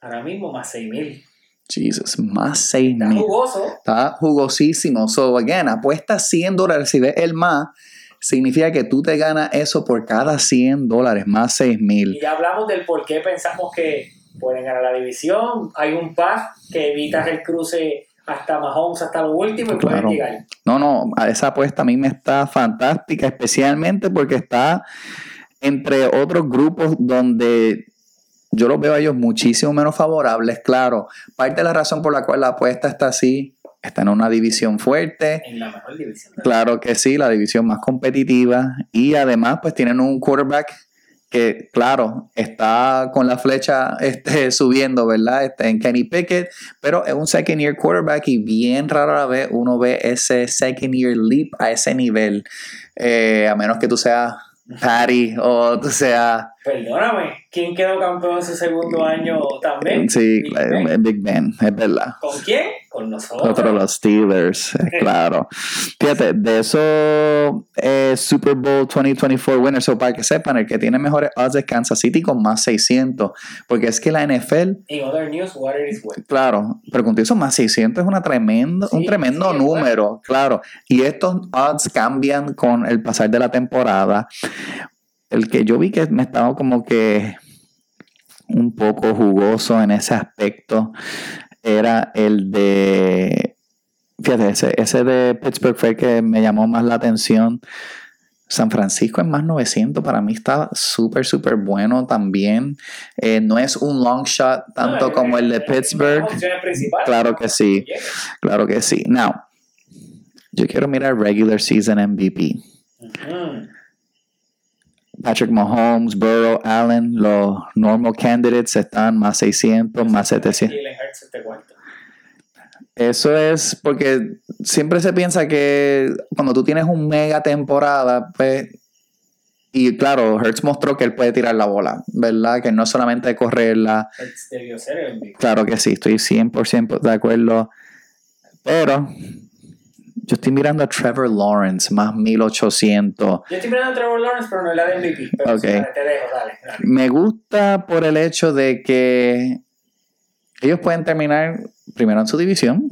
Ahora mismo más 6000. Jesus, más 6 Está mil. jugoso. Está jugosísimo. So, again, apuesta 100 dólares. Si ves el más, significa que tú te ganas eso por cada 100 dólares, más 6 mil. Y ya hablamos del por qué pensamos que pueden ganar la división. Hay un path que evitas el cruce hasta Mahomes, hasta lo último, y Claro. pueden llegar. No, no, esa apuesta a mí me está fantástica, especialmente porque está entre otros grupos donde yo los veo a ellos muchísimo menos favorables, claro. Parte de la razón por la cual la apuesta está así, está en una división fuerte. En la mejor división. Claro que sí, la división más competitiva. Y además, pues tienen un quarterback que, claro, está con la flecha este, subiendo, ¿verdad? Este, en Kenny Pickett, pero es un second year quarterback y bien raro a la vez uno ve ese second year leap a ese nivel. Eh, a menos que tú seas Patty o tú seas Perdóname, ¿quién quedó campeón en su segundo año también? Sí, Big eh, Ben. Big Ben, es verdad. ¿Con quién? Con nosotros. Nosotros los Steelers, eh, claro. Fíjate, de eso eh, Super Bowl 2024 winners, so para que sepan, el que tiene mejores odds es Kansas City con más 600, porque es que la NFL, In other news, water is wet. claro, pero contigo son más 600 es una tremendo, un tremendo sí, número, claro. Y estos odds cambian con el pasar de la temporada. El que yo vi que me estaba como que un poco jugoso en ese aspecto era el de. Fíjate, ese, ese de Pittsburgh fue el que me llamó más la atención. San Francisco en más 900 para mí está súper, súper bueno también. Eh, no es un long shot tanto No, como el de es Pittsburgh. Claro que sí. Claro que sí. Now, yo quiero mirar regular season MVP. Patrick Mahomes, Burrow, Allen, los normal candidates están más 600, más 700. Jalen Hurts este cuarto. Eso es porque siempre se piensa que cuando tú tienes un mega temporada, pues. Y claro, Hertz mostró que él puede tirar la bola, ¿verdad? Que no solamente correrla. Hurts debió ser el MVP. Claro que sí, estoy 100% de acuerdo. Pero yo estoy mirando a Trevor Lawrence, más 1800. Yo estoy mirando a Trevor Lawrence, pero no la de MVP. Pero Ok. sí, dale, te dejo, dale. dale. Me gusta por el hecho de que ellos pueden terminar primero en su división.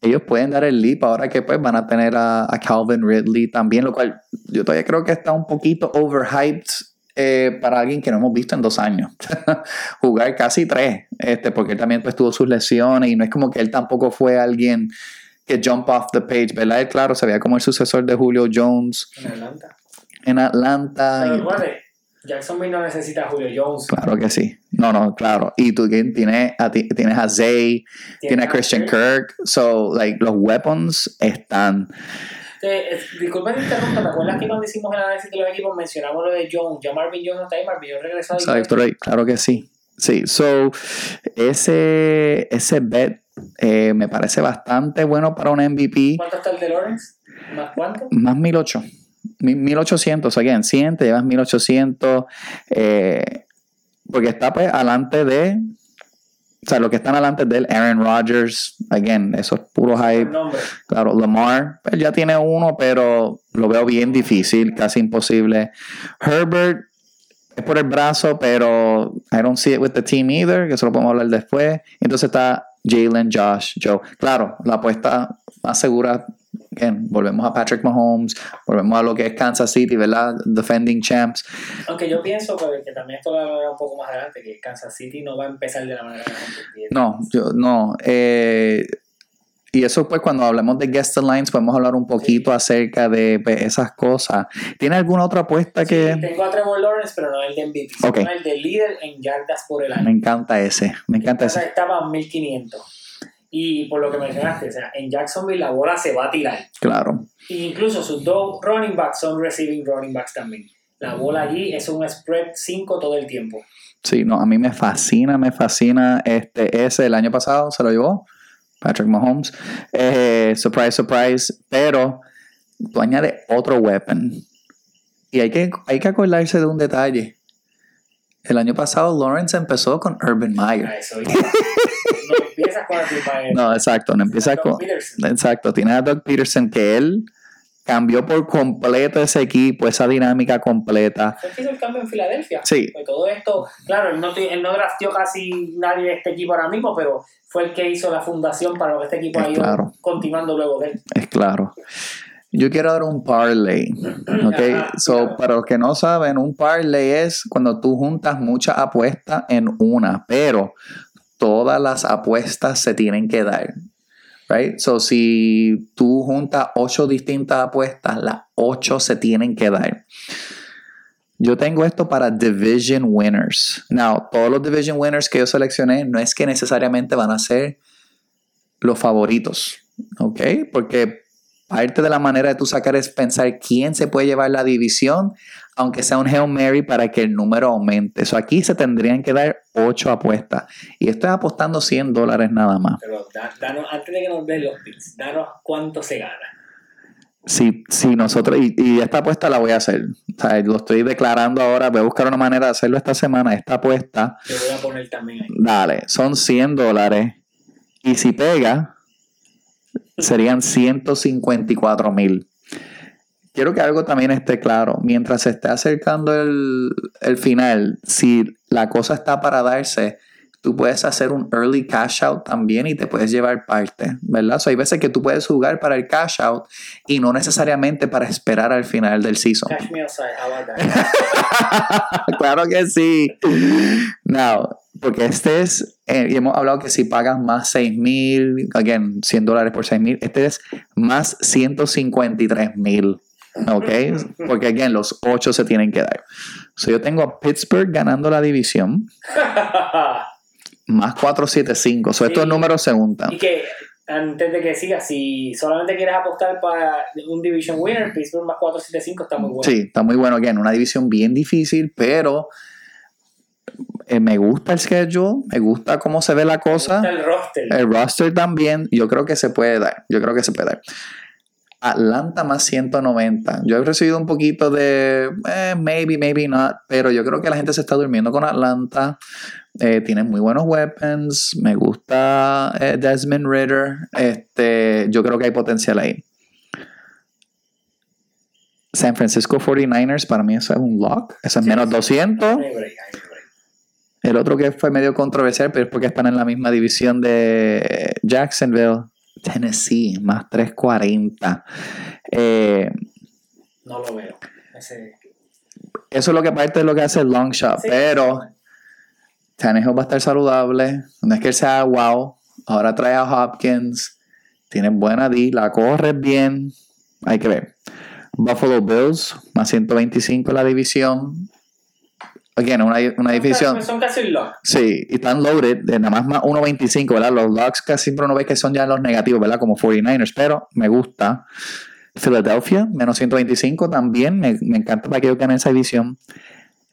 Ellos pueden dar el leap ahora que pues van a tener a, a Calvin Ridley también, lo cual yo todavía creo que está un poquito overhyped eh, para alguien que no hemos visto en dos años. Jugar casi tres, este, porque él también pues tuvo sus lesiones y no es como que él tampoco fue alguien que jump off the page, ¿verdad? Él, claro, se veía como el sucesor de Julio Jones En Atlanta. en Atlanta. Pero recuerde, Jacksonville no necesita a Julio Jones. Claro que sí. No, no, claro. Y tú tienes a, ti- tienes a Zay, tienes a Christian Kirk. So, like, los weapons están. Te interrumpa, ¿te acuerdas que cuando hicimos el análisis de los equipos mencionamos lo de Jones? Ya Marvin Jones no está ahí, Marvin Jones regresó Exacto, right. Claro que sí. Sí, so, ese, ese bet eh, me parece bastante bueno para un MVP. ¿Cuánto está el de Lawrence? ¿Más cuánto? Más 1800. Mi- 1800, again, 100, te llevas 1800. eh, porque está pues adelante de. O sea, lo que están adelante de él, Aaron Rodgers, again, eso es puro hype. Claro, Lamar, él ya tiene uno, pero lo veo bien difícil, casi imposible. Herbert es por el brazo, pero I don't see it with the team either, que eso lo podemos hablar después. Entonces está Jalen, Josh, Joe. Claro, la apuesta más segura, again, volvemos a Patrick Mahomes, volvemos a lo que es Kansas City, ¿verdad? Defending champs. Aunque yo pienso que, también esto lo hablaré un poco más adelante, que Kansas City no va a empezar de la manera que. No, yo no. eh, y eso pues cuando hablemos de guest lines podemos hablar un poquito acerca de pues, esas cosas. ¿Tiene alguna otra apuesta que Sí, tengo a Trevor Lawrence, pero no el de MVP, Ok. sino el de líder en yardas por el año. me encanta ese? Me encanta ese. estaba en 1500. Y por lo que mencionaste, o sea, en Jacksonville la bola se va a tirar. Claro. E incluso sus dos running backs son receiving running backs también. La bola allí es un spread 5 todo el tiempo. Sí, no, a mí me fascina, me fascina este ese el año pasado se lo llevó Patrick Mahomes. Eh, surprise, surprise, pero tú añades otro weapon. Y hay que, hay que acordarse de un detalle. El año pasado Lawrence empezó con Urban Meyer. eso iba. no empiezas con No, exacto, no empieza con... Peterson. Exacto, tiene a Doug Peterson que él cambió por completo ese equipo, esa dinámica completa. Que hizo el cambio en Filadelfia. Sí. Pues todo esto, claro, él no, él no casi nadie de este equipo ahora mismo, pero fue el que hizo la fundación para lo que este equipo ha ido Claro. continuando luego de él. Es claro. Yo quiero dar un parlay. ¿ok? Ajá, So, claro. para los que no saben, un parlay es cuando tú juntas muchas apuestas en una, pero todas las apuestas se tienen que dar. Right? So, si tú juntas ocho distintas apuestas, las ocho se tienen que dar. Yo tengo esto para Division Winners. Now, todos los Division Winners que yo seleccioné no es que necesariamente van a ser los favoritos, ¿ok? Porque parte de la manera de tú sacar es pensar quién se puede llevar la división, aunque sea un Hail Mary para que el número aumente. Eso aquí se tendrían que dar 8 apuestas. Y estoy apostando 100 dólares nada más. Pero da- danos, antes de que nos den los picks, danos cuánto se gana. Si, si nosotros, y, y esta apuesta la voy a hacer. O sea, lo estoy declarando ahora. Voy a buscar una manera de hacerlo esta semana. Esta apuesta, Te voy a poner también ahí. dale, son 100 dólares. Y si pega, serían 154 mil. Quiero que algo también esté claro. Mientras se esté acercando el, el final, si la cosa está para darse, tú puedes hacer un early cash out también y te puedes llevar parte, ¿verdad? So, hay veces que tú puedes jugar para el cash out y no necesariamente para esperar al final del season. Cash me outside, how about that? claro que sí. Now, porque este es, eh, y hemos hablado que si pagas más 6 mil, again, 100 dólares por 6 mil, este es más 153 mil. ¿Ok? Porque, again, los 8 se tienen que dar. So, yo tengo a Pittsburgh ganando la división, más 475. So, estos Sí. números se juntan. y que, antes de que siga, si solamente quieres apostar para un Division Winner, Pittsburgh más 475 está muy bueno. Sí, está muy bueno. Again, una división bien difícil, pero eh, me gusta el schedule, me gusta cómo se ve la cosa. El roster. El roster también, yo creo que se puede dar. Yo creo que se puede dar. Atlanta más 190. Yo he recibido un poquito de eh, maybe, maybe not, pero yo creo que la gente se está durmiendo con Atlanta. Eh, tienen muy buenos weapons. Me gusta eh, Desmond Ritter. Este, yo creo que hay potencial ahí. San Francisco 49ers, para mí eso es un lock. Eso es menos sí. 200. Hay break, hay break. El otro que fue medio controversial, pero es porque están en la misma división de Jacksonville, Tennessee, más 340. Eh, No lo veo. Ese- eso es lo que parte de lo que hace el long shot, Sí. pero Tannehill va a estar saludable. No es que él sea wow. Ahora trae a Hopkins. Tiene buena D, la corre bien. Hay que ver. Buffalo Bills, más 125 en la división. Again, una, una división. Son casi un lock. Sí, y están loaded, de nada más más 1.25, ¿verdad? Los locks casi siempre uno ve que son ya los negativos, ¿verdad? Como 49ers, pero me gusta. Philadelphia, menos 125 también, me, me encanta para que yo gane esa división.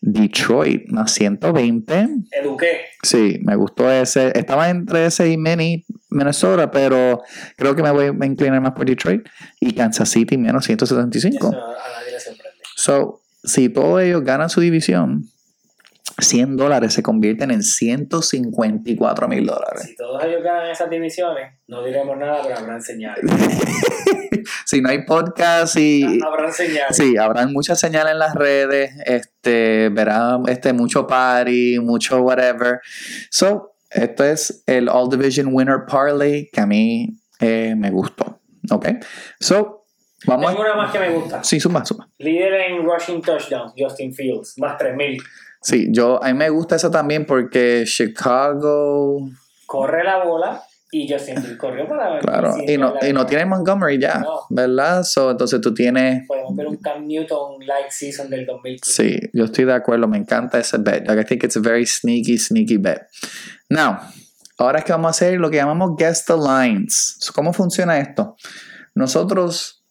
Detroit, más 120. Eduqué. Sí, me gustó ese. Estaba entre ese y Mini Minnesota, pero creo que me voy a inclinar más por Detroit. Y Kansas City, menos 175. Eso a nadie le sorprende. So, si todos ellos ganan su división, 100 dólares se convierten en 154 mil dólares. Si todos ellos ganan esas divisiones, no diremos nada, pero habrán señales. Si no hay podcast y... habrán señales. Sí, habrán muchas señales en las redes, este, verán este, mucho party, mucho whatever. So, esto es el All Division Winner Parlay que a mí eh, me gustó. ¿Ok? So, vamos Tengo a... una más que me gusta. Sí, suma, suma. Líder en rushing touchdowns, Justin Fields, más 3000. Sí, yo, a mí me gusta eso también porque Chicago... Corre la bola y Justin Fields corrió para Claro, y no, y no tiene Montgomery ya, No. ¿verdad? So, entonces tú tienes... Podemos ver un Cam Newton like season del 2015. Sí, yo estoy de acuerdo, me encanta ese bet. Like, I think it's a very sneaky, sneaky bet. Now, ahora es que vamos a hacer lo que llamamos guess the lines. So, ¿Cómo funciona esto? Nosotros,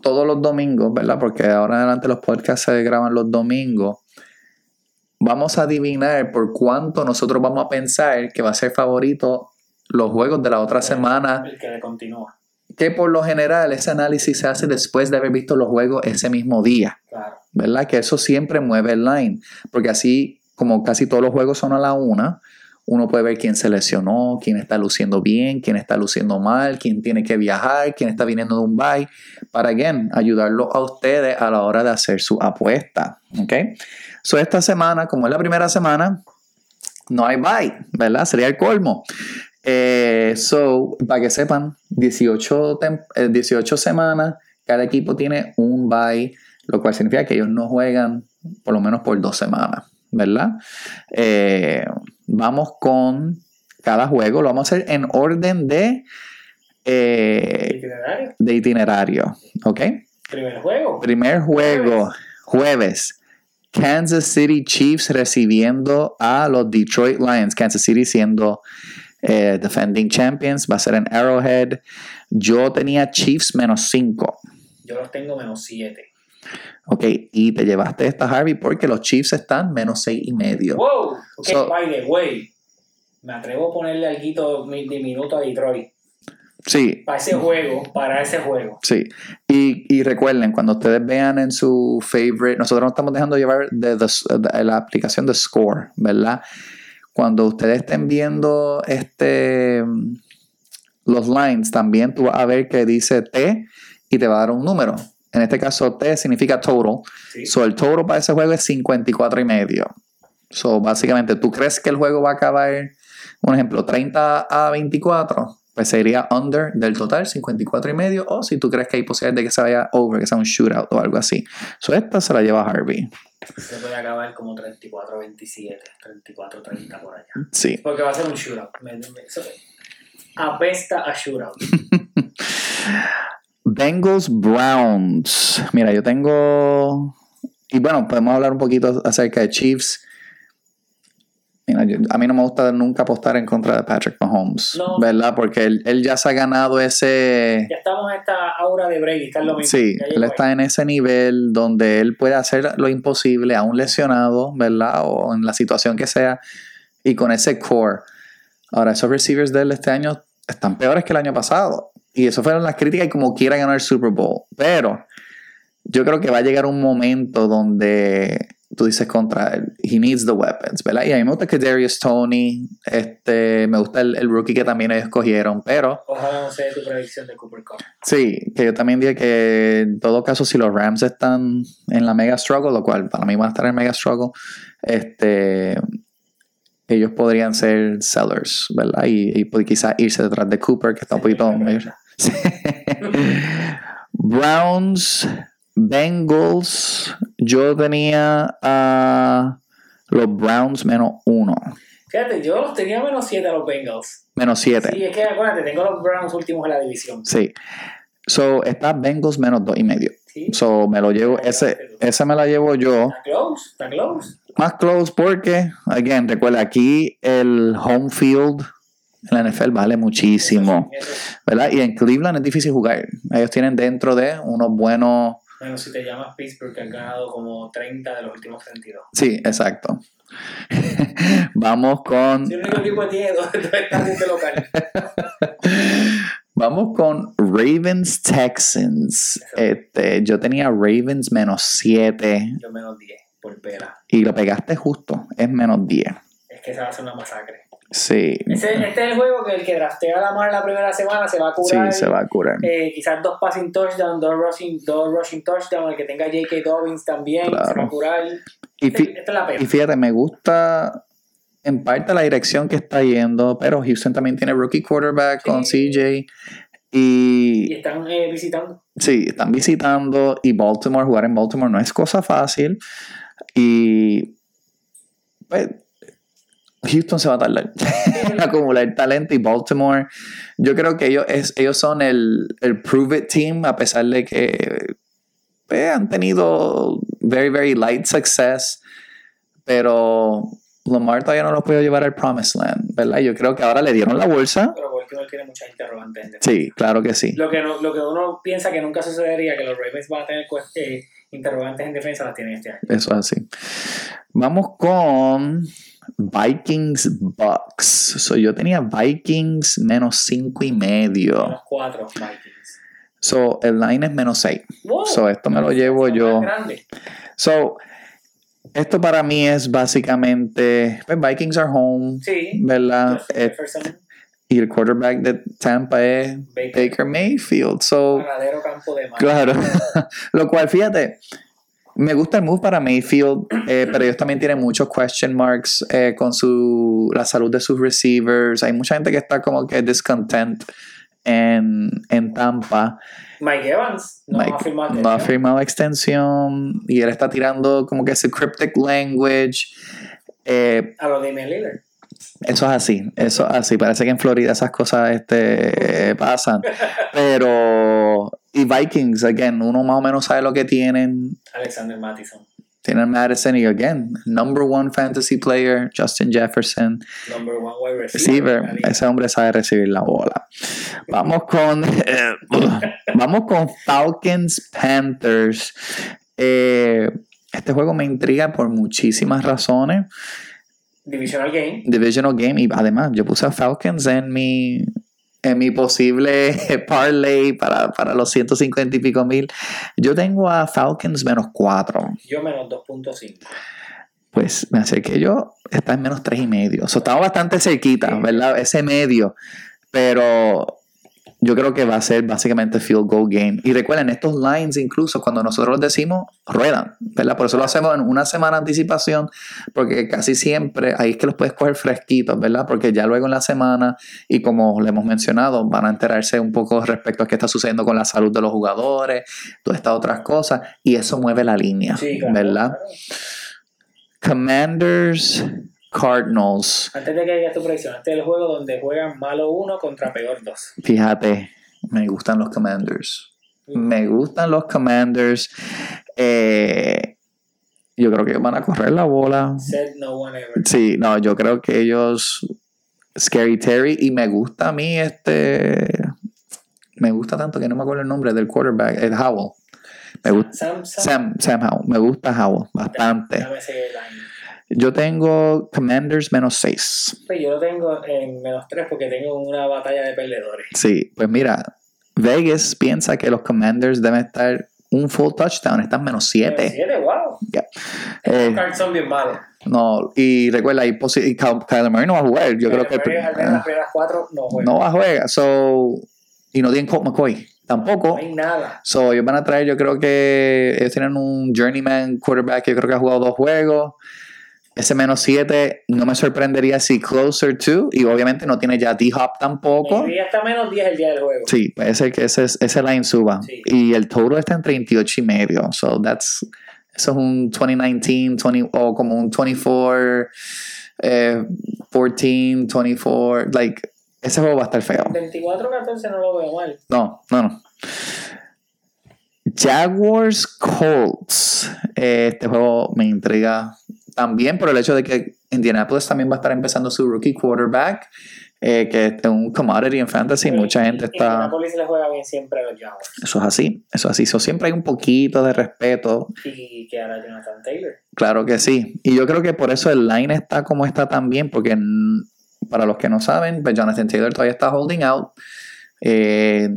todos los domingos, ¿verdad? Porque ahora en adelante los podcasts se graban los domingos. Vamos a adivinar por cuánto nosotros vamos a pensar que va a ser favorito los juegos de la otra semana El que continúa, que por lo general ese análisis se hace después de haber visto los juegos ese mismo día, claro. ¿verdad? Que eso siempre mueve el line, porque así como casi todos los juegos son a la una, uno puede ver quién se lesionó, quién está luciendo bien, quién está luciendo mal, quién tiene que viajar, quién está viniendo de un bye, para, again, ayudarlo a ustedes a la hora de hacer su apuesta, ¿ok? So, esta semana, como es la primera semana, no hay bye, ¿verdad? Sería el colmo. Eh, so, para que sepan, 18, tem- eh, 18 semanas, cada equipo tiene un bye, lo cual significa que ellos no juegan por lo menos por dos semanas, ¿verdad? Eh, vamos con cada juego, lo vamos a hacer en orden de, eh, Itinerario. de itinerario, ¿ok? Primer juego. Primer juego, jueves. Kansas City Chiefs recibiendo a los Detroit Lions. Kansas City siendo eh, defending champions, va a ser en Arrowhead. Yo tenía Chiefs menos 5. Yo los tengo menos 7. Ok, y te llevaste esta Harvey porque los Chiefs están menos 6 y medio. Wow, ok, So- by the way, me atrevo a ponerle algo diminuto a Detroit. Sí, Para ese juego, para ese juego. Sí, y, y recuerden, cuando ustedes vean en su favorite, nosotros nos estamos dejando llevar de, la aplicación de Score, ¿verdad? Cuando ustedes estén viendo este los lines, también tú vas a ver que dice T y te va a dar un número. En este caso, T significa total. Sí. So, el total para ese juego es 54 y medio. So, básicamente, ¿tú crees que el juego va a acabar, un ejemplo, 30 a 24? Pues sería under del total, 54 y medio. O si tú crees que hay posibilidad de que se vaya over, que sea un shootout o algo así. So, esta se la lleva Harvey. Se puede acabar como 34-27, 34-30 por allá. Sí. Porque va a ser un shootout. Me- me- apesta a shootout. Bengals Browns. Mira, yo tengo. Y bueno, podemos hablar un poquito acerca de Chiefs. Mira, yo- a mí no me gusta nunca apostar en contra de Patrick Mahomes, No. ¿verdad? Porque él, él ya se ha ganado ese. Ya estamos en esta aura de Brady, está en lo mismo. Sí, él está en ese nivel donde él puede hacer lo imposible, aún lesionado, ¿verdad? O en la situación que sea, y con ese core. Ahora, esos receivers de él este año están peores que el año pasado. Y eso fueron las críticas y como quiera ganar el Super Bowl. Pero yo creo que va a llegar un momento donde tú dices contra él, he needs the weapons, ¿verdad? Y a mí me gusta que Darius Tony, este, me gusta el, el rookie que también ellos escogieron, pero Ojalá no sea tu predicción de Cooper Cup. Sí, que yo también dije que en todo caso, si los Rams están en la mega struggle, lo cual para mí van a estar en mega struggle, este, ellos podrían ser sellers, ¿verdad? Y, y pues quizás irse detrás de Cooper, que está un poquito. Browns, Bengals, yo tenía a los Browns menos uno, Fíjate, yo los tenía menos 7 a los Bengals. menos siete. Sí, es que acuérdate, tengo los Browns últimos en la división. Sí. So, está Bengals menos dos y medio. Sí. So, me lo llevo, ese, ese me la llevo yo. Está close, está close. Más close porque, again, recuerda, aquí el home field en la NFL vale muchísimo. ¿verdad? Y en Cleveland es difícil jugar. Ellos tienen dentro de unos buenos... Bueno, si te llamas Pittsburgh, que han ganado como 30 de los últimos 32. Sí, exacto. Vamos con... Si el único equipo tiene dos dos local. Vamos con Ravens Texans. Este, yo tenía Ravens menos 7 Yo menos 10 por pera. y lo pegaste justo, es menos 10. Es que se va a hacer una masacre. Sí, Ese, este es el juego que el que draftea a la mar la primera semana se va a sí, curar. se va a curar. Eh, quizás dos passing touchdowns, dos rushing, dos rushing touchdowns, el que tenga J.K. Dobbins también, se va a curar. Y, Este- esta es la y fíjate, me gusta en parte la dirección que está yendo, pero Houston también tiene rookie quarterback con Sí. CJ. Y Y están eh, visitando. sí, están visitando y Baltimore, jugar en Baltimore no es cosa fácil. Y pues, Houston se va a tardar en acumular talento y Baltimore, yo creo que ellos, es, ellos son el, el prove it team, a pesar de que pues, han tenido very, very light success, pero Lamar todavía no lo puede llevar al Promised Land, ¿verdad? Yo creo que ahora le dieron la bolsa. Pero Baltimore tiene muchas interrogantes. Sí, claro que sí. Lo que, no- lo que uno piensa que nunca sucedería, que los Ravens van a tener cuest- eh, interrogantes en defensa, las tienen este año. Eso es así. Vamos con Vikings Bucks. So, yo tenía Vikings menos 5 y medio. Menos cuatro Vikings. So, el line es menos 6. Wow. So, esto me lo llevo yo. So, esto para mí es básicamente. Pues Vikings are home, Sí. ¿verdad? Eh, Jefferson, y el quarterback de Tampa es Baker, Baker Mayfield. So, campo de mar. Claro. Lo cual, fíjate, me gusta el move para Mayfield, eh, pero ellos también tienen muchos question marks eh, con su, la salud de sus receivers. Hay mucha gente que está como que discontent en, en Tampa. Mike Evans no Mike ha firmado no ha firmado extensión y él está tirando como que ese cryptic language. Eh, a los Damian Lillard. Eso es así, eso es así. Parece que en Florida esas cosas este, pasan. Pero. Y Vikings, again, uno más o menos sabe lo que tienen. Alexander Mattison. Tienen Madison y again, number one fantasy player, Justin Jefferson. Number one wide receiver. receiver. Ese hombre sabe recibir la bola. Vamos con, vamos con Falcons Panthers. Eh, este juego me intriga por muchísimas razones. Divisional game. Divisional game y además yo puse a Falcons en mi en mi posible parlay para, para los 150 y pico mil. Yo tengo a Falcons menos 4. Yo menos 2.5. Pues me acerqué yo, está en menos 3 y medio. O sea, estamos bastante cerquita. ¿verdad? Ese medio. Pero yo creo que va a ser básicamente field goal game. Y recuerden, estos lines incluso cuando nosotros los decimos, ruedan, ¿verdad? Por eso lo hacemos en una semana de anticipación, porque casi siempre ahí es que los puedes coger fresquitos, ¿verdad? Porque ya luego en la semana, y como le hemos mencionado, van a enterarse un poco respecto a qué está sucediendo con la salud de los jugadores, todas estas otras cosas, y eso mueve la línea, Sí, claro, ¿verdad? Commanders, Cardinals. Antes de que digas tu predicción, este es el juego donde juegan malo uno contra peor dos. Fíjate, me gustan los Commanders. Me gustan los Commanders. Eh, yo creo que van a correr la bola. Said no one ever. Sí, no, yo creo que ellos. Scary Terry. Y me gusta a mí este. Me gusta tanto que no me acuerdo el nombre del quarterback. El Howell. Me. Sam, Sam, Sam, Sam Howell. Me gusta Howell bastante. Dame ese line. Yo tengo Commanders menos 6. Pues yo lo tengo en menos 3 porque tengo una batalla de perdedores. Sí, pues mira, Vegas piensa que los Commanders deben estar un full touchdown, están menos 7. 7, wow. Eh, Los cards son bien malos. no, y recuerda, y y Ky- Kyler Murray no va a jugar. Yo creo que Pero al menos las primeras 4 no juegan. no va a jugar. So, y no tienen Colt McCoy tampoco. No hay nada. So, ellos van a traer, yo creo que ellos tienen un journeyman quarterback que yo creo que ha jugado dos juegos. Ese menos 7 no me sorprendería si closer to, y obviamente no tiene ya D-Hop tampoco. Mi día está menos 10 el día del juego. Sí, puede ser que ese, ese line suba. Sí. Y el total está en 38 y medio. So that's, eso es un 2019, 20, o como un 24, eh, 14, 24. Like, ese juego va a estar feo. 24-14 no lo veo mal. No, no, no. Jaguars Colts. Eh, Este juego me intriga también por el hecho de que Indianapolis también va a estar empezando su rookie quarterback, eh, que es un commodity en fantasy. Mucha gente está. Indianapolis le juega bien siempre a los Jaguars. Eso es así, eso es así. Siempre hay un poquito de respeto, Y que ahora Jonathan Taylor. claro que sí. Y yo creo que por eso el line está como está también, porque para los que no saben, pues Jonathan Taylor todavía está holding out. Eh,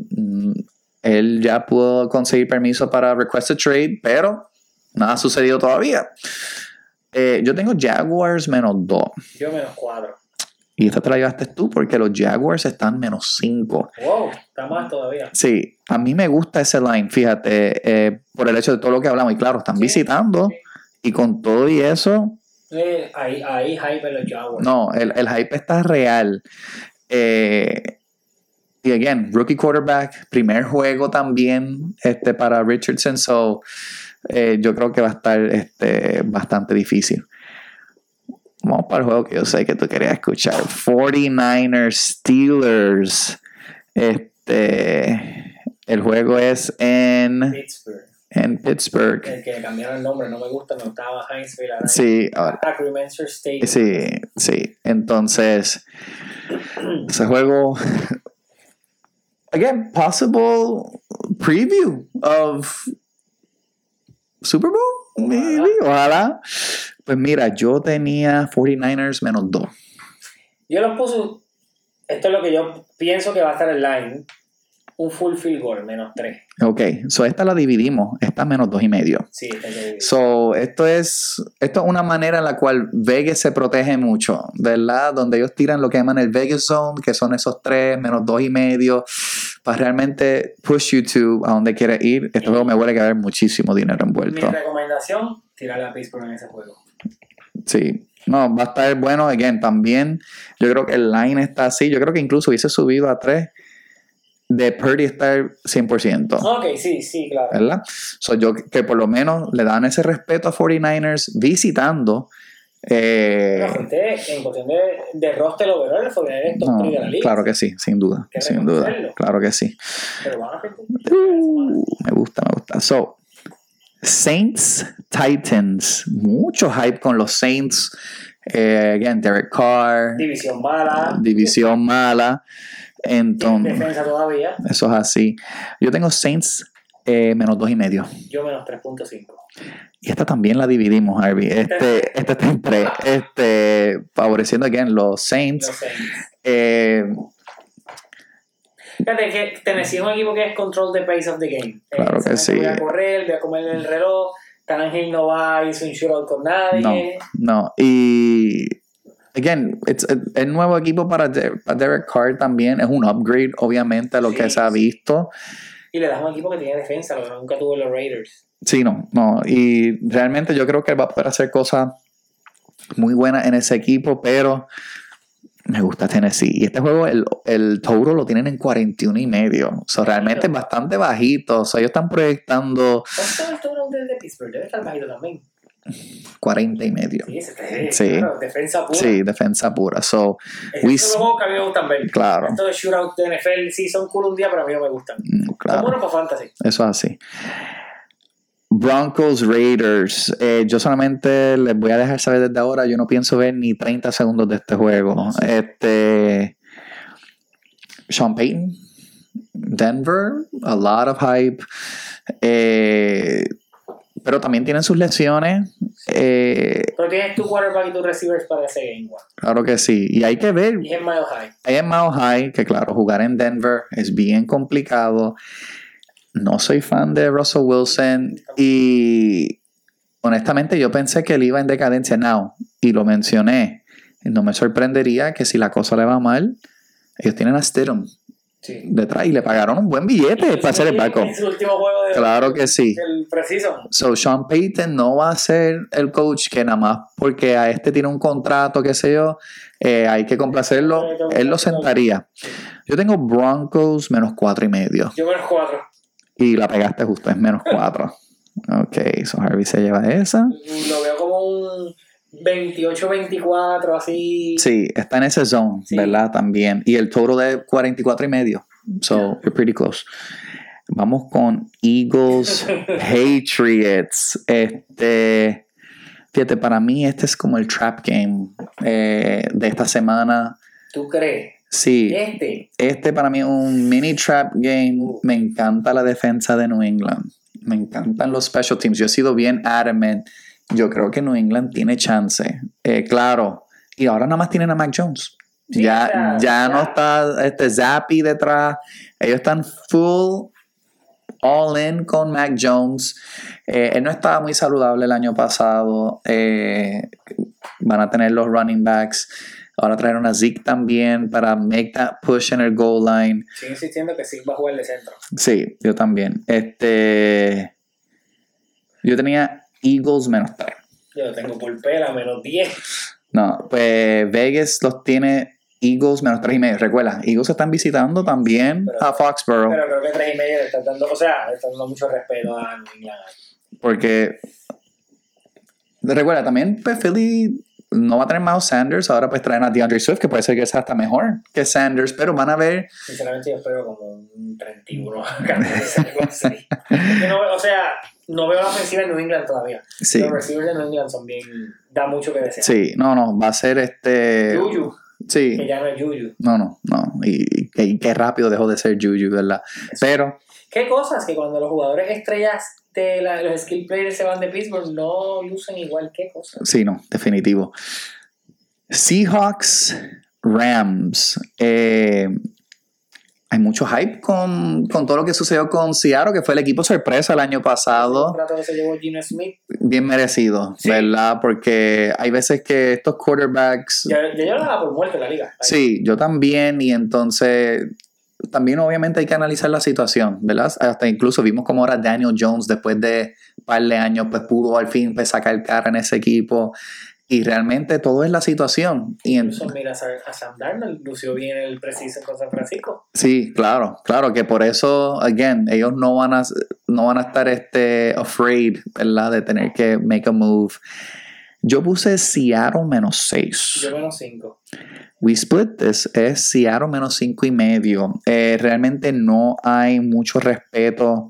él ya pudo conseguir permiso para request a trade, pero nada ha sucedido todavía. Eh, yo tengo Jaguars menos 2. Yo menos 4. Y esta te la llevaste tú porque los Jaguars están menos 5. Wow, está más todavía. Sí, a mí me gusta ese line, fíjate, eh, por el hecho de todo lo que hablamos. Y claro, están Sí, visitando sí. y con todo y eso, Eh, ahí, ahí hype en los Jaguars. no, el, el hype está real. Eh, y again, rookie quarterback, primer juego también este, para Richardson, so eh, yo creo que va a estar este, bastante difícil. Vamos para el juego que yo sé que tú querías escuchar. 49ers Steelers. Este, el juego es en, Pittsburgh. en Pittsburgh. El que le cambiaron el nombre, no me gusta, me gustaba Hinesville. ahora Sí, ahora. Agrimenser State. Sí, sí. Entonces, ese juego. Again, possible preview of Super Bowl, maybe. Ojalá. Pues mira, yo tenía 49ers menos 2. Yo los puse. Esto es lo que yo pienso que va a estar el line. Un full field goal, menos 3. Ok, so esta la dividimos. Esta menos 2 y medio. Sí, que So, esto es, esto es una manera en la cual Vegas se protege mucho, ¿verdad? Donde ellos tiran lo que llaman el Vegas Zone, que son esos 3 menos 2 y medio, realmente push you to a donde quieres ir. Este juego me huele que va a haber muchísimo dinero Mi envuelto. recomendación, tirarle a Pittsburgh en ese juego. Sí. No, va a estar bueno, again, también. Yo creo que el line está así. Yo creo que incluso hubiese subido a 3 de Purdy estar 100%. Ok, sí, sí, claro. ¿verdad? So, yo que por lo menos le dan ese respeto a 49ers visitando. Eh, Pero, gente, en cuestión de, de roster overall, el 49 es top no, 3 de la liga. claro que sí, sin duda, sin duda, claro que sí. Pero van a perder. Uh, me gusta, me gusta. So, Saints Titans. Mucho hype con los Saints. Eh, again, Derek Carr. División mala. División mala. Entonces, Defensa todavía. eso es así. Yo tengo Saints eh, menos dos y medio. Yo menos 3.5. Y esta también la dividimos, Harvey. Este, este está en tres. Este, favoreciendo again los Saints. Los Saints. Eh, Fíjate que Tennessee es un equipo que es control the pace of the game. Claro que saben sí. Voy a correr, voy a comer el reloj. Tannehill no va a irse un shootout con nadie. No, no. Y again, it's a- el nuevo equipo para, De- para Derek Carr también es un upgrade, obviamente, a lo que Sí, se ha sí. Y le das un equipo que tiene defensa, lo que nunca tuvo los Raiders. Sí, no, no. Y realmente yo creo que él va a poder hacer cosas muy buenas en ese equipo, pero me gusta Tennessee. Y este juego, el, el lo tienen en 41 y medio. O sea, realmente es bastante bajito. O sea, ellos están proyectando ¿Cuánto es el de, de Pittsburgh? Debe estar bajito también. 40 y medio. Sí, es claro, defensa pura. Sí, defensa pura. So, Esos we- son los juegos que a mí me gustan ver. claro, Estos de shootout de NFL sí son cool un día, pero a mí no me gustan. mm, Son claro. buenos para fantasy. Eso es así. Broncos Raiders. Eh, yo solamente les voy a dejar saber desde ahora. Yo no pienso ver ni 30 segundos de este juego. Este. Sean Payton. Denver. A lot of hype. Eh, pero también tienen sus lesiones. Eh, Pero tienes tu quarterback y tus receivers para ese game, one. claro que sí. Y hay que ver. Y es Mile High. Hay en Mile High, que claro, jugar en Denver es bien complicado. No soy fan de Russell Wilson y honestamente yo pensé que él iba en decadencia now y lo mencioné. No me sorprendería que si la cosa le va mal, ellos tienen a Stidham Sí. detrás y le pagaron un buen billete para hacer el backup. Es su último juego de, Claro que sí. del preciso. So Sean Payton no va a ser el coach que nada más porque a este tiene un contrato, qué sé yo, eh, hay que complacerlo, él lo sentaría. Yo tengo Broncos menos cuatro y medio. Yo menos cuatro. Y la pegaste justo, es menos cuatro. Ok, so Harvey se lleva esa. Lo veo como un 28-24, así. Sí, está en ese zone, Sí. ¿verdad? También. Y el total de 44 y medio. So, you're pretty close. Vamos con Eagles Patriots. Este. Fíjate, para mí este es como el trap game eh, de esta semana. ¿Tú crees? Sí, Este. este para mí es un mini trap game. Me encanta la defensa de New England. Me encantan los special teams. Yo he sido bien adamant. Yo creo que New England tiene chance. Eh, claro. Y ahora nada más tienen a Mac Jones. Sí, ya, ya no está este Zappi detrás. Ellos están full all in con Mac Jones. Eh, él no estaba muy saludable el año pasado. Eh, van a tener los running backs. Ahora trajeron a Zeke también para make that push en el goal line. Sigo insistiendo que sí va a jugar de centro. Sí, yo también. Este. Yo tenía Eagles menos 3. Yo tengo por pela, menos 10. No, pues Vegas los tiene Eagles menos 3 y medio. Recuerda, Eagles están visitando también Pero- a Foxborough. Pero creo que 3 y medio le están dando. O sea, le están dando mucho respeto a New England. Porque. Recuerda, también pues, Philly no va a tener Miles Sanders. Ahora pues traen a DeAndre Swift, que puede ser que sea hasta mejor que Sanders. Pero van a ver. Sinceramente, yo espero como un 31. algo así. Yo no veo- o sea, no veo la ofensiva en New England todavía. Sí, Los receivers de New England son bien. da mucho que desear. sí, no, no, va a ser este. Juju, Sí. que ya no es Juju. No, no, no. Y, qué rápido dejó de ser Juju, ¿verdad? Pero, ¿Qué cosas que cuando los jugadores estrellas de la- los skill players se van de Pittsburgh no lucen igual? ¿Qué cosas? sí, no, definitivo. Seahawks, Rams. Eh, hay mucho hype con, con todo lo que sucedió con Seattle, que fue el equipo sorpresa el año pasado. trato que se llevó Gino Smith. Bien merecido, Sí. ¿verdad? Porque hay veces que estos quarterbacks. Ya, ya yo lo daba por muerto en la liga. Sí, yo también, y entonces también obviamente hay que analizar la situación, ¿verdad? Hasta incluso vimos como ahora Daniel Jones después de un par de años pues pudo al fin pues, sacar cara en ese equipo y realmente todo es la situación. Y en- Incluso mira a Sam Darnold, lució bien el preciso con San Francisco. sí, claro, claro que por eso, again, ellos no van a, no van a estar este, afraid, ¿verdad? De tener que make a move. Yo puse Seattle menos 6. Yo menos 5. We Split This es Seattle menos cinco y medio. Eh, realmente no hay mucho respeto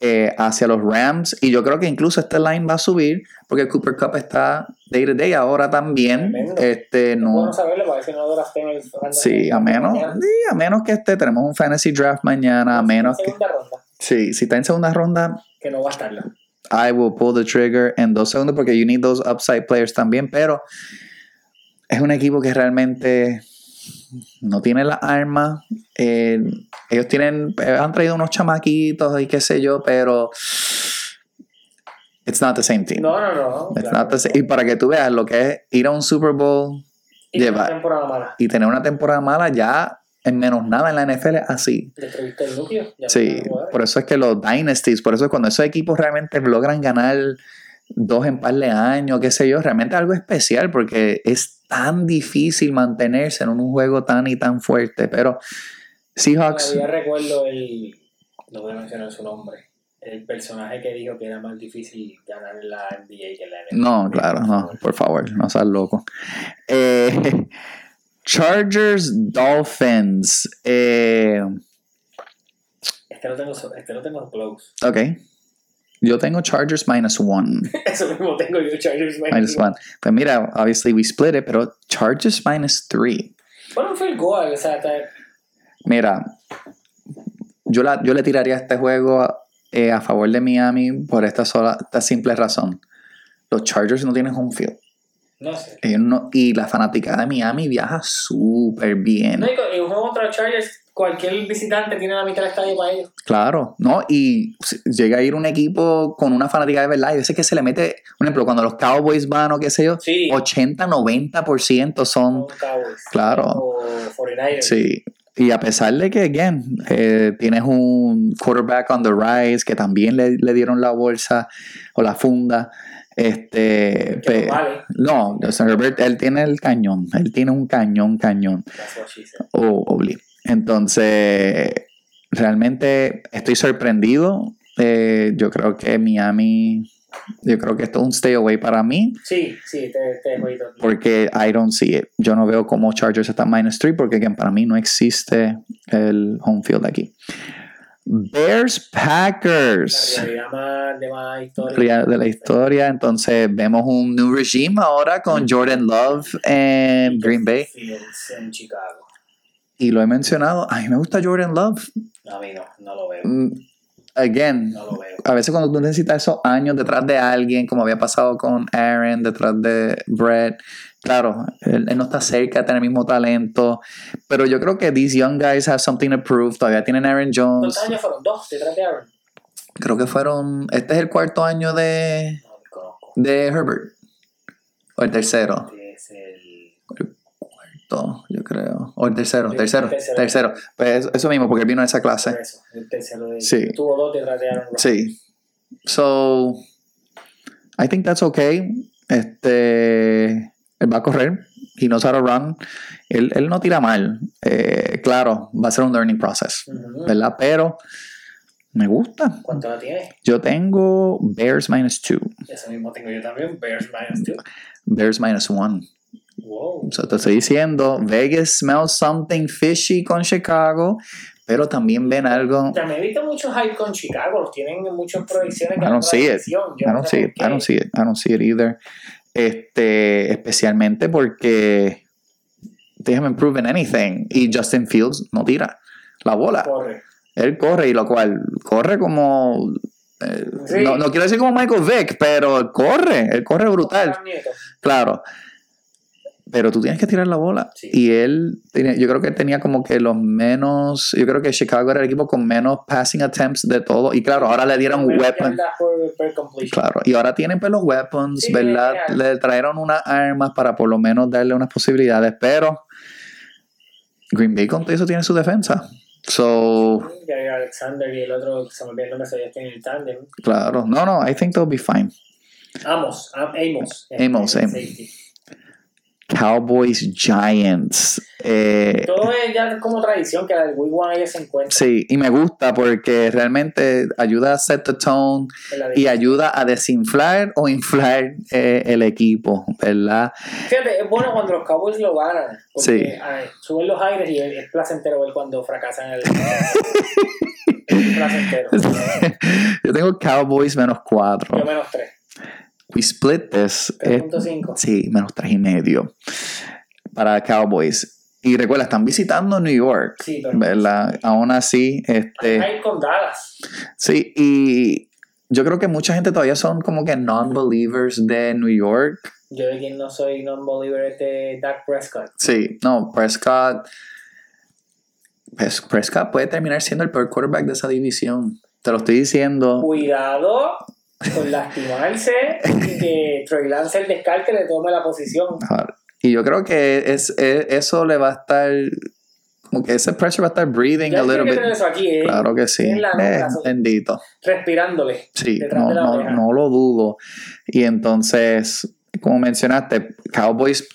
eh, hacia los Rams. Y yo creo que incluso este line va a subir porque Cooper Cup está day to day ahora también. Tremendo. Este, No bueno saberlo para ver si no draften el sí, a menos, sí, a menos que este, tenemos un fantasy draft mañana, a menos que, Segunda ronda, sí, si está en segunda ronda, que no va a estarlo. I will pull the trigger en dos segundos porque you need those upside players también, pero es un equipo que realmente no tiene la arma. eh, ellos tienen, eh, han traído unos chamaquitos y qué sé yo, pero it's not the same team. No, no, no. It's claro. not the same- Y para que tú veas lo que es ir a un Super Bowl Y una llevar- temporada mala. y tener una temporada mala ya en menos nada en la NFL así. El núcleo. ya Sí, por eso es que los dynasties, por eso es cuando esos equipos realmente logran ganar dos en par de años, qué sé yo, realmente algo especial porque es tan difícil mantenerse en un juego tan y tan fuerte, pero Seahawks, Todavía recuerdo el. No voy a mencionar su nombre. El personaje que dijo que era más difícil ganar la NBA que la NFL. no, claro, no, por favor, no seas loco. Eh, Chargers, Dolphins, eh, Este lo tengo, este lo tengo close. ok, yo tengo Chargers minus one. Eso mismo tengo yo, Chargers. Minus one. Pues mira, obviously we split it, pero Chargers minus three. Bueno, fue el goal. O sea, Mira, yo, la, yo le tiraría este juego eh, a favor de Miami por esta sola, esta simple razón. Los Chargers no tienen home field. No sé. Ellos no- y la fanática de Miami viaja súper bien. No, y un juego contra los Chargers, cualquier visitante tiene la mitad del estadio para ellos. Claro, ¿no? Y llega a ir un equipo con una fanática de verdad. Y veces que se le mete, por ejemplo, cuando los Cowboys van o qué sé yo, Sí. 80-90% son Cowboys. Claro. O 49ers. Sí, y a pesar de que, again, eh, tienes un quarterback on the rise que también le, le dieron la bolsa o la funda, este... Pe- no vale. no, Herbert, él tiene el cañón, él tiene un cañón, cañón, That's what she said. o obli. Entonces, realmente estoy sorprendido. eh, yo creo que Miami, yo creo que esto es un stay away para mí. Sí, sí, este, este jueguito. Porque I don't see it. Yo no veo cómo Chargers está minus 3 porque para mí no existe el home field aquí. Bears Packers. de la historia. Entonces vemos un new regime ahora con Jordan Love en Green Bay. En Chicago. Y lo he mencionado. A mí me gusta Jordan Love. A mí no, no lo veo. Mm, Again, No lo veo. a veces cuando tú necesitas esos años detrás de alguien, como había pasado con Aaron, detrás de Brett, claro, él, él no está cerca de tener el mismo talento, pero yo creo que these young guys have something to prove, todavía tienen Aaron Jones, ¿Cuántos años fueron? ¿Dos detrás de Aaron? creo que fueron, este es el cuarto año de, No, de Herbert, o el tercero, Es el... Todo, yo creo, o el tercero, El tercero, tercero. tercero, pues eso, eso mismo, porque él vino a esa clase. eso, el tercero de... Sí. Tuvo dos detrás de Aaron. Sí. So, I think that's okay. Este, él va a correr. He knows how to run. Él, él no tira mal. Eh, claro, va a ser un learning process, Ujú. ¿verdad? Pero me gusta. ¿Cuánto la tiene? Yo tengo Bears minus two, Eso mismo tengo yo también. Bears minus two. Bears minus one. Wow. O sea, te estoy diciendo, Vegas smells something fishy con Chicago, pero también ven algo. También he visto mucho hype con Chicago. Tienen en muchas proyecciones. I don't see it. I don't see it. I don't see it. I don't see it either. Este, especialmente porque they haven't proven anything y Justin Fields no tira la bola. Corre. Él corre y lo cual corre como eh, Sí. no, no quiero decir como Michael Vick, pero corre, él corre brutal, claro. Pero tú tienes que tirar la bola. Sí. Y él, yo creo que tenía como que los menos, yo creo que Chicago era el equipo con menos passing attempts de todo. Y claro, ahora le dieron weapons. Claro, y ahora tienen pues los weapons, Sí, ¿verdad? Le trajeron unas armas para por lo menos darle unas posibilidades, pero Green Bay con eso tiene su defensa. So, Gary Alexander y el otro, se me olvidó el nombre, se en el tándem. claro, no, no, I think they'll be fine. Amos, Am- Amos. Amos, el Amos. Cowboys Giants. Eh, Todo es ya como tradición que el Week One se encuentran. sí, y me gusta porque realmente ayuda a set the tone y ayuda a desinflar o inflar eh, el equipo, ¿verdad? Fíjate, es bueno cuando los Cowboys lo ganan. Porque Sí. ay, suben los aires y es, es placentero ver cuando fracasan el. es placentero. Yo tengo Cowboys menos 4. Yo menos 3. We split this. eh, 3.5. sí, menos 3 y medio para Cowboys. Y recuerda, están visitando New York, Sí, pero. ¿verdad? Aún así, este, Hay con Dallas. sí, y yo creo que mucha gente todavía son como que non-believers de New York. Yo de quien no soy non-believer es de Dak Prescott. Sí, no, Prescott. Pres- Prescott puede terminar siendo el peor quarterback de esa división. Te lo estoy diciendo. Cuidado con lastimarse y que Troy Lance el descarte le tome la posición. Y yo creo que es, es- eso le va a estar. Como que ese pressure va a estar breathing Ya a little bit. tener eso aquí, ¿eh? Claro que sí. En la Eh, bendito. respirándole. Sí, no, de la no, no lo dudo. Y entonces, como mencionaste, Cowboys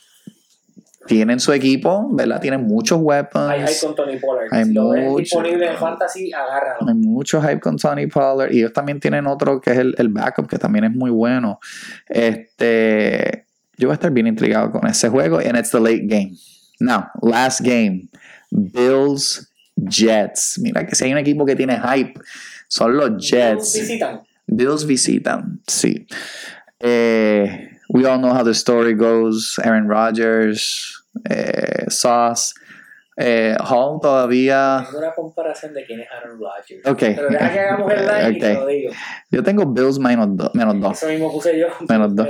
tienen su equipo, ¿verdad? Tienen muchos weapons. Hay, hay con Tony Pollard. Hay si lo ves mucho. disponible en Fantasy, agárralo. Hay mucho hype con Tony Pollard y ellos también tienen otro que es el, el backup que también es muy bueno. Este, yo voy a estar bien intrigado con ese juego and it's the late game. Now, last game, Bills Jets. Mira que si hay un equipo que tiene hype, son los Jets. Visitan. Bills visitan, sí. Eh, we all know how the story goes. Aaron Rodgers, eh, Sauce. Eh, Hall todavía. Una comparación de quién es Aaron Rodgers. Ok. Pero deja que hagamos el live y te Ok. lo digo. Yo tengo Bills menos, do- menos dos. Eso mismo puse yo. Menos dos.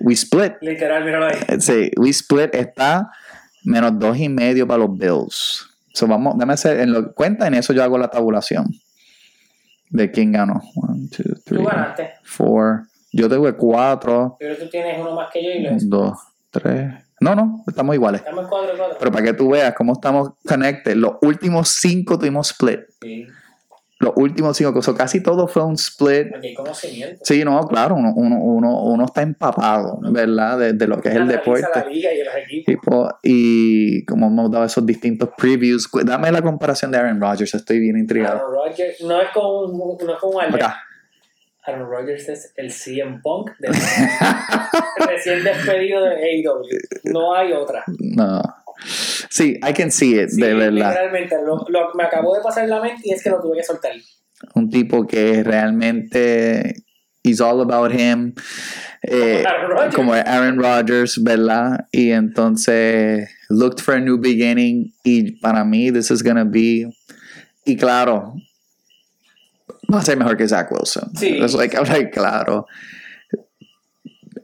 We split. Literal, míralo ahí. Eh, Sí, we split está menos dos y medio para los Bills. So vamos, déjame hacer, en lo cuenta en eso yo hago la tabulación de quién ganó. One, two, Tú three, ganaste. four. Yo tengo cuatro, Pero tú tienes uno más que yo y lo dos, tres. No, no, estamos iguales. Estamos en 4 4. Pero para que tú veas cómo estamos connected, los últimos cinco tuvimos split. Sí. Los últimos cinco, so casi todo fue un split. Porque hay conocimiento. Sí, no, claro, uno, uno, uno, uno está empapado, ¿verdad? De, de lo que es el deporte. la liga y los equipos. Y como hemos dado esos distintos previews, dame la comparación de Aaron Rodgers, estoy bien intrigado. Aaron Rodgers no es como un, no es como un Albert. Acá. Aaron Rodgers es el CM Punk de recién despedido de AEW. No hay otra. No. Sí, I can see it, Sí, de verdad. literalmente. Lo, lo que me acabó de pasar en la mente y es que lo tuve que soltar. Un tipo que realmente is all about him. eh, Aaron como Aaron Rodgers, ¿verdad? Y entonces looked for a new beginning. Y para mí, this is gonna be. Y claro, va a ser mejor que Zach Wilson. Sí. Es like, like, claro.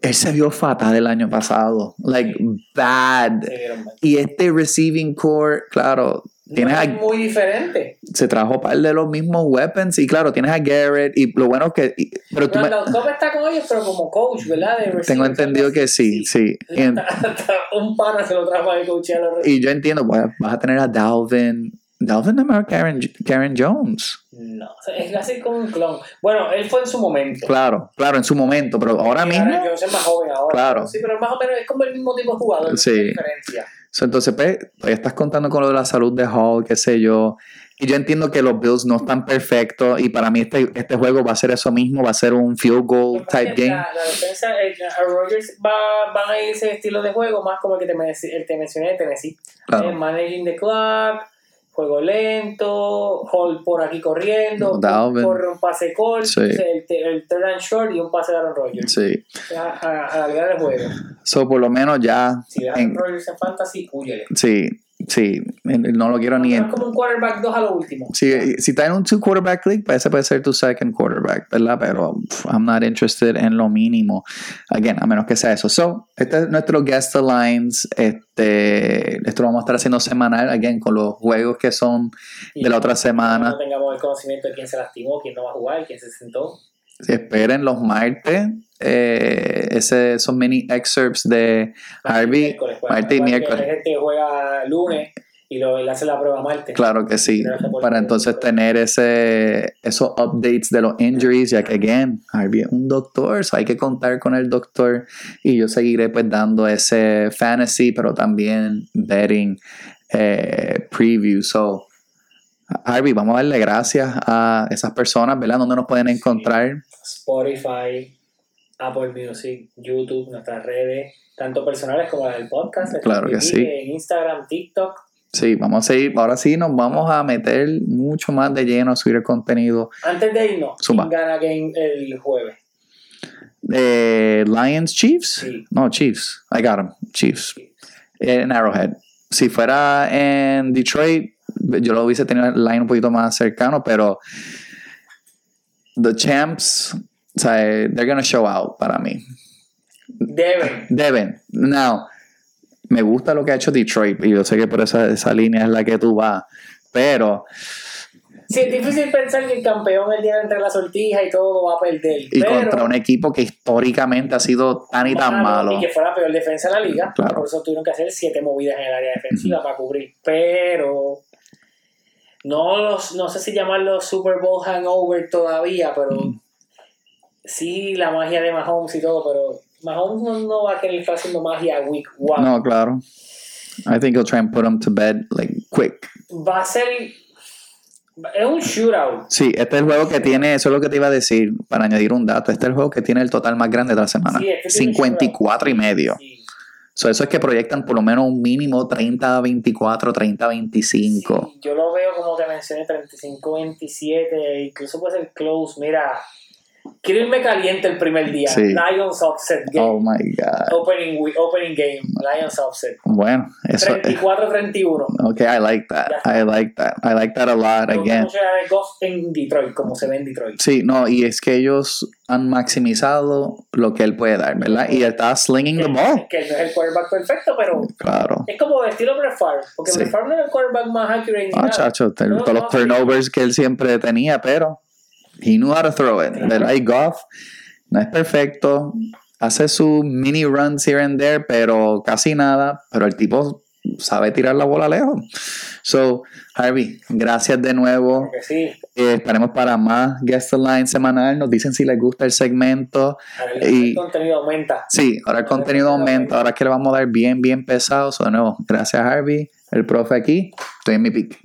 Él se vio fatal el año pasado. Like, bad. Y este receiving core, claro, tienes No a es muy diferente. se trajo par de los mismos weapons y claro, tienes a Garrett y lo bueno que y- pero tú me- está con ellos, pero como coach, ¿verdad? Tengo entendido que sí, sí. Y, en- Hasta un pana se lo trajo a coach a los y yo entiendo, vas a tener a Dalvin. Dalvin es Aaron, que Aaron Jones. No, es casi como un clon. Bueno, él fue en su momento. Claro, claro, en su momento, pero ahora mismo. Yo soy más joven ahora. Claro. Sí, pero más o menos es como el mismo tipo de jugador. Sí. diferencia. so, entonces, pues, todavía estás contando con lo de la salud de Hall, qué sé yo. Y yo entiendo que los Bills no están perfectos y para mí este, este juego va a ser eso mismo, va a ser un field goal es type game. La, la defensa, a Rogers va, van a ir ese estilo de juego más como el que te, el que mencioné de Tennessee. Claro. Eh, managing the clock, juego lento, hold por aquí corriendo, Dalvin. corre un pase corto, Sí. el, el third and short y un pase de Aaron Rodgers. Sí. A, a, a el juego. So, por lo menos ya. Si ves a en- Aaron Rodgers en fantasy, huyele. sí, sí. No lo quiero ni No en, es como un quarterback 2 a lo último. Si, si está en un two quarterback league, pues ese puede ser tu second quarterback, ¿verdad? Pero pff, I'm not interested en lo mínimo. Again, a menos que sea eso. So, este es nuestro guest lines. Este, esto lo vamos a estar haciendo semanal, again, con los juegos que son de la otra semana. No tengamos el conocimiento de quién se lastimó, quién no va a jugar, quién se sentó. Esperen los martes. eh, ese, esos mini excerpts de Harvey. Pues. Martes y que miércoles. Hay gente que juega lunes y lo, hace la prueba martes. Claro que sí, para entonces tener ese, esos updates de los injuries, ya que, again, Harvey es un doctor, so hay que contar con el doctor y yo seguiré pues dando ese fantasy, pero también betting eh, preview. So, Harvey, vamos a darle gracias a esas personas, ¿verdad? ¿Dónde nos pueden encontrar? Spotify, Apple Music, YouTube, nuestras redes, tanto personales como las del podcast. Claro que sí. En Instagram, TikTok. Sí, vamos a seguir. Ahora sí nos vamos a meter mucho más de lleno a subir el contenido. Antes de irnos, Zumba. ¿quién gana game el jueves? Eh, Lions Chiefs? Sí. No, Chiefs. I got 'em. Chiefs. En Arrowhead. Si fuera en Detroit, yo lo hubiese tenido el line un poquito más cercano, pero the champs, o sea, they're gonna show out para mí. Deben. Deben. Now, me gusta lo que ha hecho Detroit y yo sé que por esa, esa línea es la que tú vas, pero Sí, es difícil pensar que el campeón el día entre la sortija y todo va a perder. y pero contra un equipo que históricamente ha sido tan y tan malo. Y que fue la peor defensa de la liga. Claro. Por eso tuvieron que hacer siete movidas en el área defensiva para cubrir. Pero no los, no sé si llamarlo Super Bowl hangover todavía, pero sí la magia de Mahomes y todo, pero Mahomes no, no va a querer estar haciendo magia week one. No, claro. I think he'll try and put them to bed like quick. Va a ser es un shootout. Sí, este es el juego que tiene, eso es lo que te iba a decir, para añadir un dato, este es el juego que tiene el total más grande de la semana. Sí, este tiene 54 y medio. Sí. So, eso es que proyectan por lo menos un mínimo 30 24, 30 25. Sí, yo lo veo como te mencioné, 35-27, incluso puede ser close. Mira, quiero irme caliente el primer día. Sí. Lions offset game. Oh my god. Opening, opening game, Lions offset. Bueno, eso es 34-31. Okay, I like that. I like that. I like that a lot again. ¿Cómo se ve Goff en Detroit? Como se ve en Detroit. Sí, no, y es que ellos han maximizado lo que él puede dar, ¿verdad? Y está slinging the ball. Que no es el quarterback perfecto, pero Claro. es como estilo Brett. Porque Sí. Brett no es el quarterback más accurate ni Ah, chacho, No, todos los no, turnovers que él siempre tenía, pero he knew how to throw it. ¿verdad? Y Goff no es perfecto, hace sus mini runs here and there, pero casi nada, pero el tipo sabe tirar la bola lejos. So, Harvey, gracias de nuevo. Sí, Eh, estaremos para más Guest Line semanal. Nos dicen si les gusta el segmento. ahora el contenido aumenta. Sí, ahora el contenido aumenta. Ahora es que le vamos a dar bien, bien pesado. So, de nuevo, gracias, Harvey. El profe aquí. Estoy en mi pick.